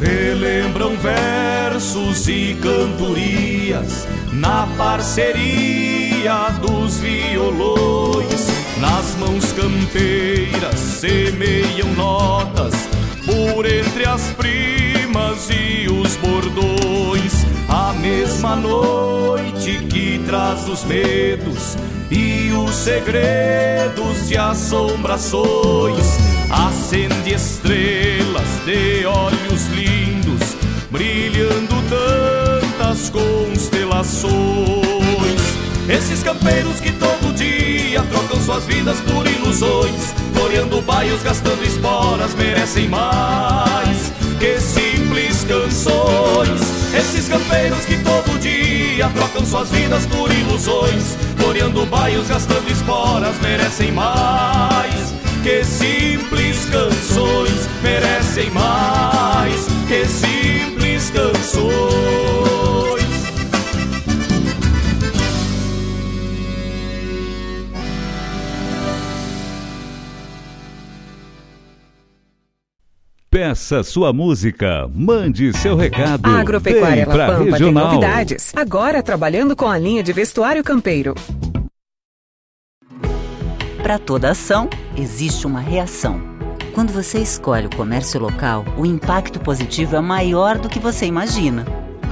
Relembram versos e cantorias na parceria dos violões nas mãos campeiras semeiam notas por entre as primas e os bordões. A mesma noite que traz os medos e os segredos de assombrações. Acende estrelas de olhos lindos, brilhando tantas constelações. Esses campeiros que todo dia trocam suas vidas por ilusões, floreando baios, gastando esporas, merecem mais que simples canções. Esses campeiros que todo dia trocam suas vidas por ilusões, floreando baios, gastando esporas, merecem mais que simples canções, merecem mais que simples canções. Peça sua música, mande seu recado. A Agropecuária La Pampa regional. tem novidades. Agora trabalhando com a linha de vestuário campeiro. Para toda ação, existe uma reação. Quando você escolhe o comércio local, o impacto positivo é maior do que você imagina.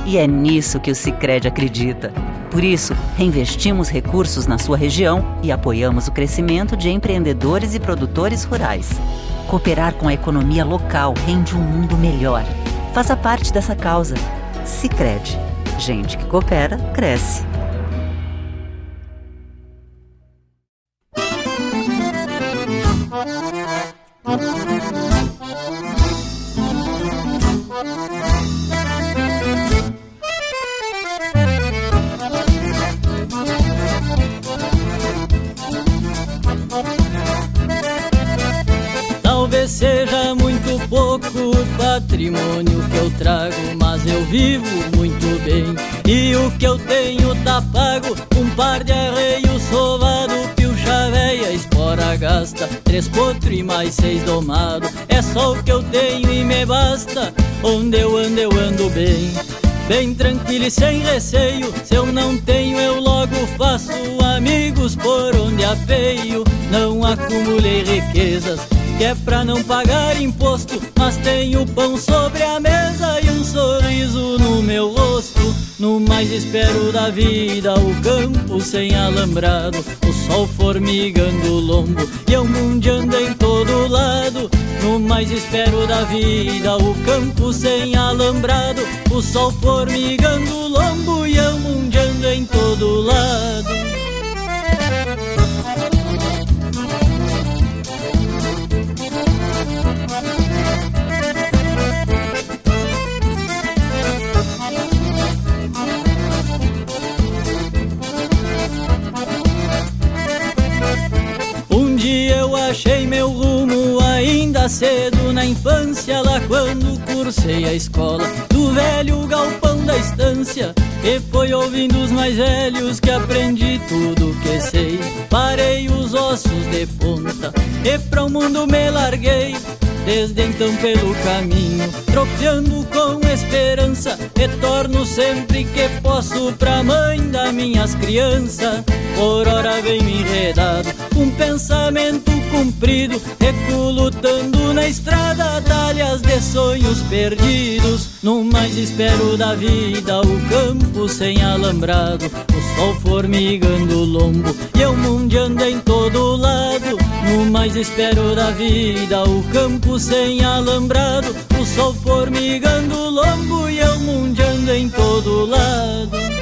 E é nisso que o Sicredi acredita. Por isso, reinvestimos recursos na sua região e apoiamos o crescimento de empreendedores e produtores rurais. Cooperar com a economia local rende um mundo melhor. Faça parte dessa causa. Sicredi. Gente que coopera, cresce. Patrimônio que eu trago, mas eu vivo muito bem. E o que eu tenho tá pago, um par de arreio sovado, pilcha véia, espora gasta, três potro e mais seis domado. É só o que eu tenho e me basta, onde eu ando eu ando bem. Bem tranquilo e sem receio, se eu não tenho eu logo faço amigos por onde apeio. Não acumulei riquezas, que é pra não pagar imposto, mas tenho pão sobre a mesa e um sorriso no meu rosto. No mais espero da vida, o campo sem alambrado, o sol formigando o lombo e eu mundiando em todo lado. No mais espero da vida, o campo sem alambrado, o sol formigando o lombo e eu mundiando em todo lado. Achei meu rumo ainda cedo na infância, lá quando cursei a escola do velho galpão da estância. E foi ouvindo os mais velhos que aprendi tudo que sei. Parei os ossos de ponta e pra o mundo me larguei. Desde então pelo caminho, tropeando com esperança, retorno sempre que posso pra mãe das minhas crianças. Por hora venho enredado, um pensamento cumprido, recuo lutando na estrada, talhas de sonhos perdidos. No mais espero da vida, o campo sem alambrado, o sol formigando o lombo e eu mundiando em todo lado. No mais espero da vida, o campo sem alambrado, o sol formigando o lombo e eu mundiando em todo lado.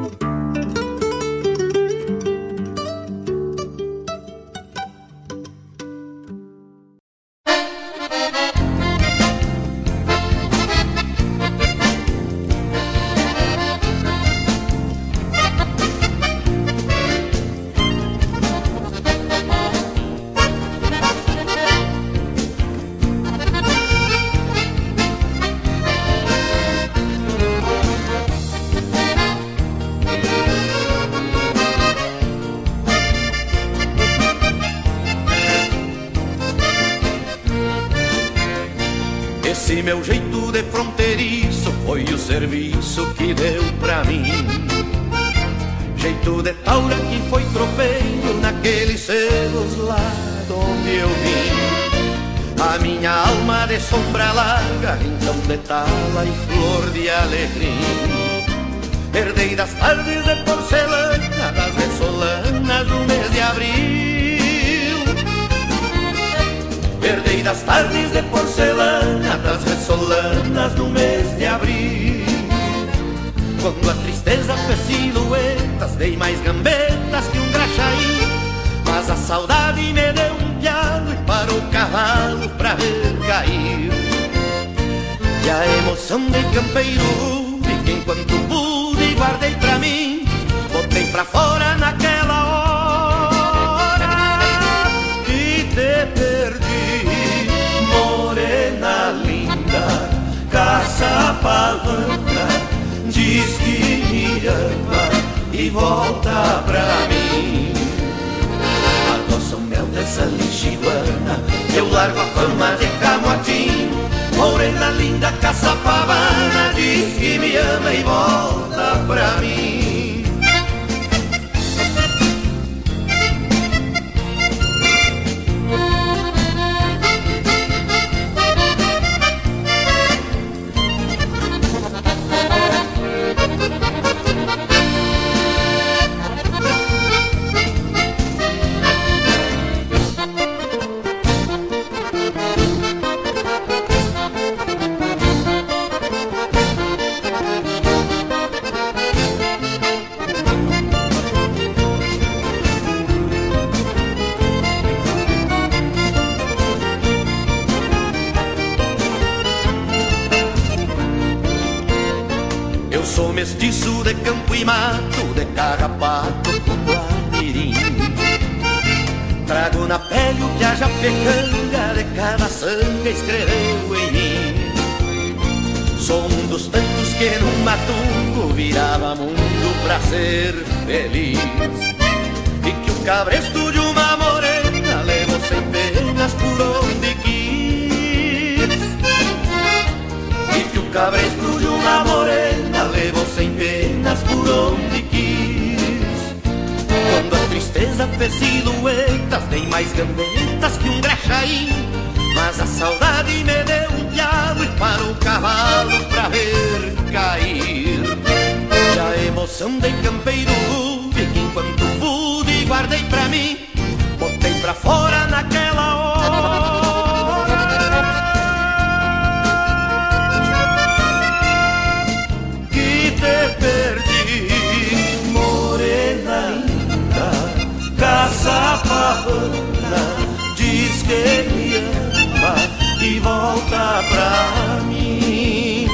Caça pavana Diz que me ama E volta pra mim.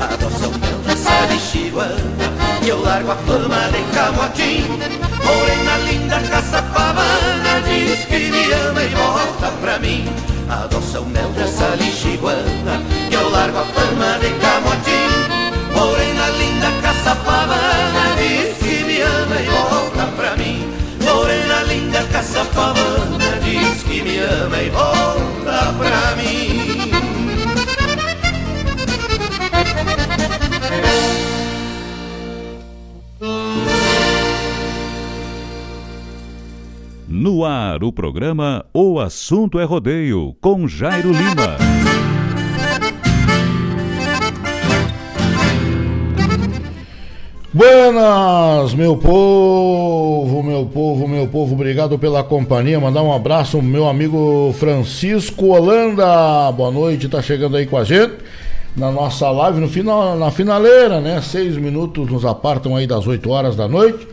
Adoça o mel dessa lixiguana E eu largo a fama de camotim. Morena linda, caça pavana Diz que me ama e volta pra mim. Adoça o mel dessa lixiguana Que eu largo a fama de camotim. Morena linda, caça pavana Diz que me ama e volta pra mim Morena linda, caça pavana Diz que me ama e volta pra mim No ar, o programa O Assunto é Rodeio, com Jairo Lima. Buenas, meu povo, meu povo, meu povo, obrigado pela companhia. Mandar um abraço meu amigo Francisco Holanda. Boa noite, tá chegando aí com a gente na nossa live no final, na finaleira, né? Seis minutos nos apartam aí das 8 horas da noite.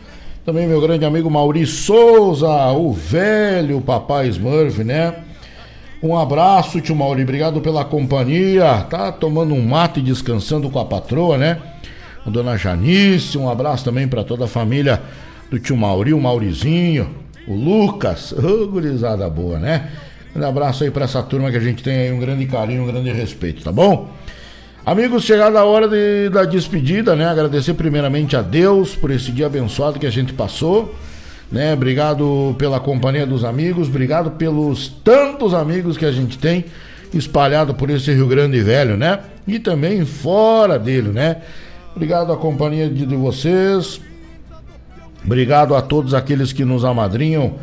Também meu grande amigo Maurício Souza, o velho papai Smurf, né? Um abraço, tio Mauri, obrigado pela companhia. Tá tomando um mate e descansando com a patroa, né? A dona Janice, um abraço também para toda a família do tio Mauri, o Maurizinho, o Lucas, gurizada boa, né? Um abraço aí para essa turma que a gente tem aí um grande carinho, um grande respeito, tá bom? Amigos, chegada a hora de, da despedida, né? Agradecer primeiramente a Deus por esse dia abençoado que a gente passou, né? Obrigado pela companhia dos amigos, obrigado pelos tantos amigos que a gente tem espalhado por esse Rio Grande Velho, né? E também fora dele, né? Obrigado à companhia de, de vocês. Obrigado a todos aqueles que nos amadrinham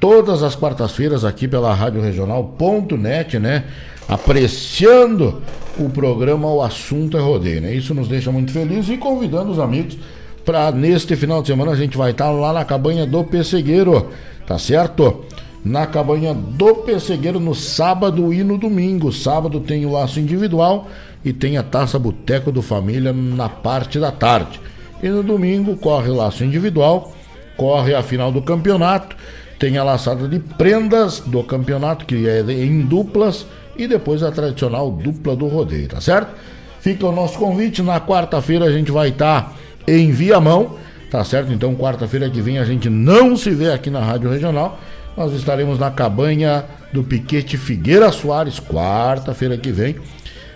todas as quartas-feiras aqui pela Rádio Regional.net, né? Apreciando o programa O Assunto é Rodeio, né? Isso nos deixa muito felizes e convidando os amigos para neste final de semana a gente vai estar lá na cabanha do Pessegueiro, tá certo? Na cabanha do Pessegueiro no sábado e no domingo. Sábado tem o laço individual e tem a taça Boteco do Família na parte da tarde. E no domingo corre o laço individual, corre a final do campeonato, tem a laçada de prendas do campeonato, que é em duplas, e depois a tradicional dupla do rodeio, tá certo? Fica o nosso convite, na quarta-feira a gente vai estar tá em Viamão, tá certo? Então quarta-feira que vem a gente não se vê aqui na Rádio Regional, nós estaremos na cabanha do Piquete Figueira Soares, quarta-feira que vem,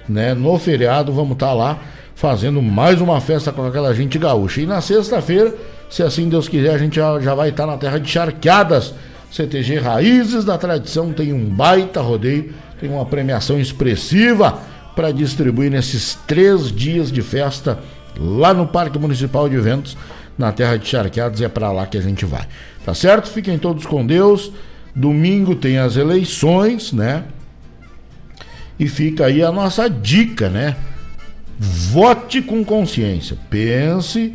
né? No feriado vamos estar tá lá fazendo mais uma festa com aquela gente gaúcha. E na sexta-feira, se assim Deus quiser, a gente já, já vai estar tá na terra de Charqueadas. CTG Raízes da Tradição tem um baita rodeio, tem uma premiação expressiva para distribuir nesses três dias de festa lá no Parque Municipal de Eventos, na terra de Charqueadas, é para lá que a gente vai. Tá certo? Fiquem todos com Deus. Domingo tem as eleições, né? E fica aí a nossa dica, né? Vote com consciência. Pense,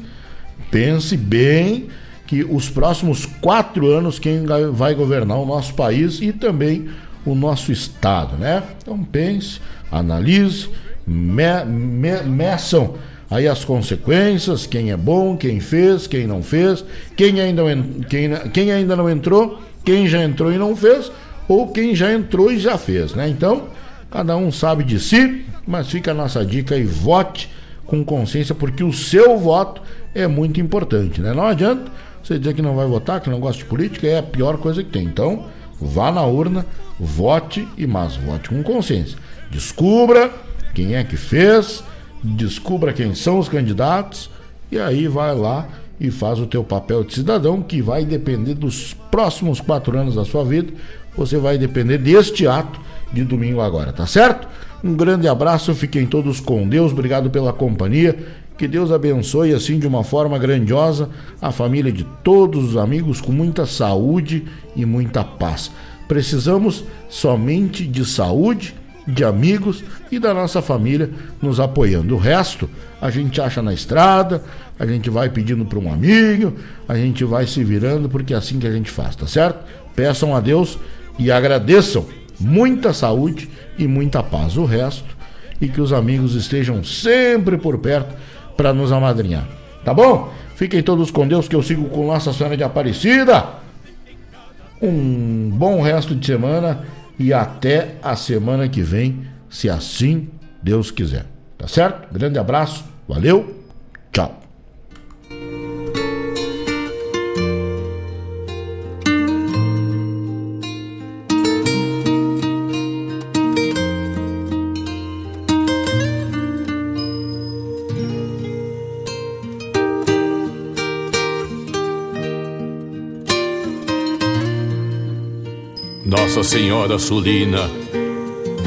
pense bem que os próximos quatro anos quem vai governar o nosso país e também o nosso estado, né? Então pense, analise, me, me, meçam aí as consequências, quem é bom, quem fez, quem não fez, quem ainda, quem, quem ainda não entrou, quem já entrou e não fez, ou quem já entrou e já fez, né? Então, cada um sabe de si, mas fica a nossa dica aí, vote com consciência, porque o seu voto é muito importante, né? Não adianta você dizer que não vai votar, que não gosta de política, é a pior coisa que tem. Então, vá na urna, vote e mas vote com consciência. Descubra quem é que fez, descubra quem são os candidatos e aí vai lá e faz o teu papel de cidadão que vai depender dos próximos quatro anos da sua vida. Você vai depender deste ato de domingo agora, tá certo? Um grande abraço, fiquem todos com Deus, obrigado pela companhia. Que Deus abençoe assim de uma forma grandiosa a família de todos os amigos com muita saúde e muita paz. Precisamos somente de saúde, de amigos e da nossa família nos apoiando. O resto a gente acha na estrada, a gente vai pedindo para um amigo, a gente vai se virando, porque é assim que a gente faz, tá certo? Peçam a Deus e agradeçam muita saúde e muita paz. O resto e que os amigos estejam sempre por perto para nos amadrinhar. Tá bom? Fiquem todos com Deus que eu sigo com Nossa Senhora de Aparecida. Um bom resto de semana e até a semana que vem, se assim Deus quiser. Tá certo? Grande abraço, valeu, tchau. Nossa Senhora Sulina,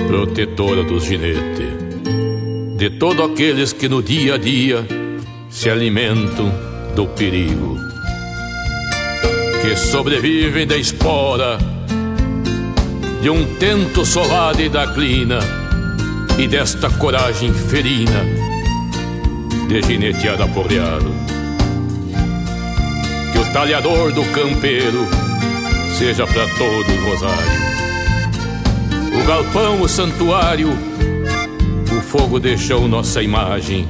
protetora dos ginetes, de todos aqueles que no dia a dia se alimentam do perigo, que sobrevivem da espora de um tento solado e da clina e desta coragem ferina de ginetear aporreado. Que o talhador do campeiro seja para todo o rosário. O galpão, o santuário, o fogo deixou nossa imagem.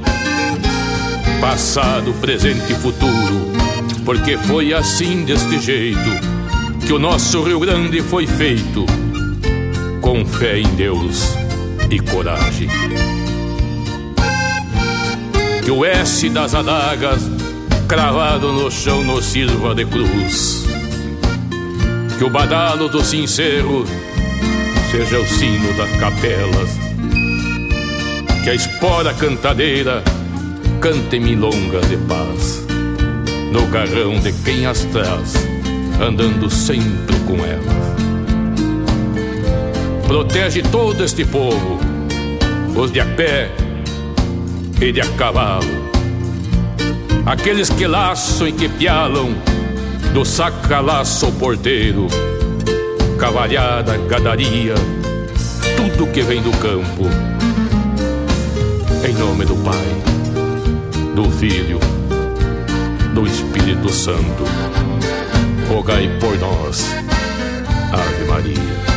Passado, presente e futuro, porque foi assim deste jeito que o nosso Rio Grande foi feito, com fé em Deus e coragem. Que o S das adagas, cravado no chão, nos sirva de cruz que o badalo do sincero seja o sino das capelas, que a espora cantadeira cante milongas de paz, no carrão de quem as traz, andando sempre com elas. Protege todo este povo, os de a pé e de a cavalo, aqueles que laçam e que pialam do sacalaço ao porteiro, cavalhada, gadaria, tudo que vem do campo. Em nome do Pai, do Filho, do Espírito Santo, rogai por nós, Ave Maria.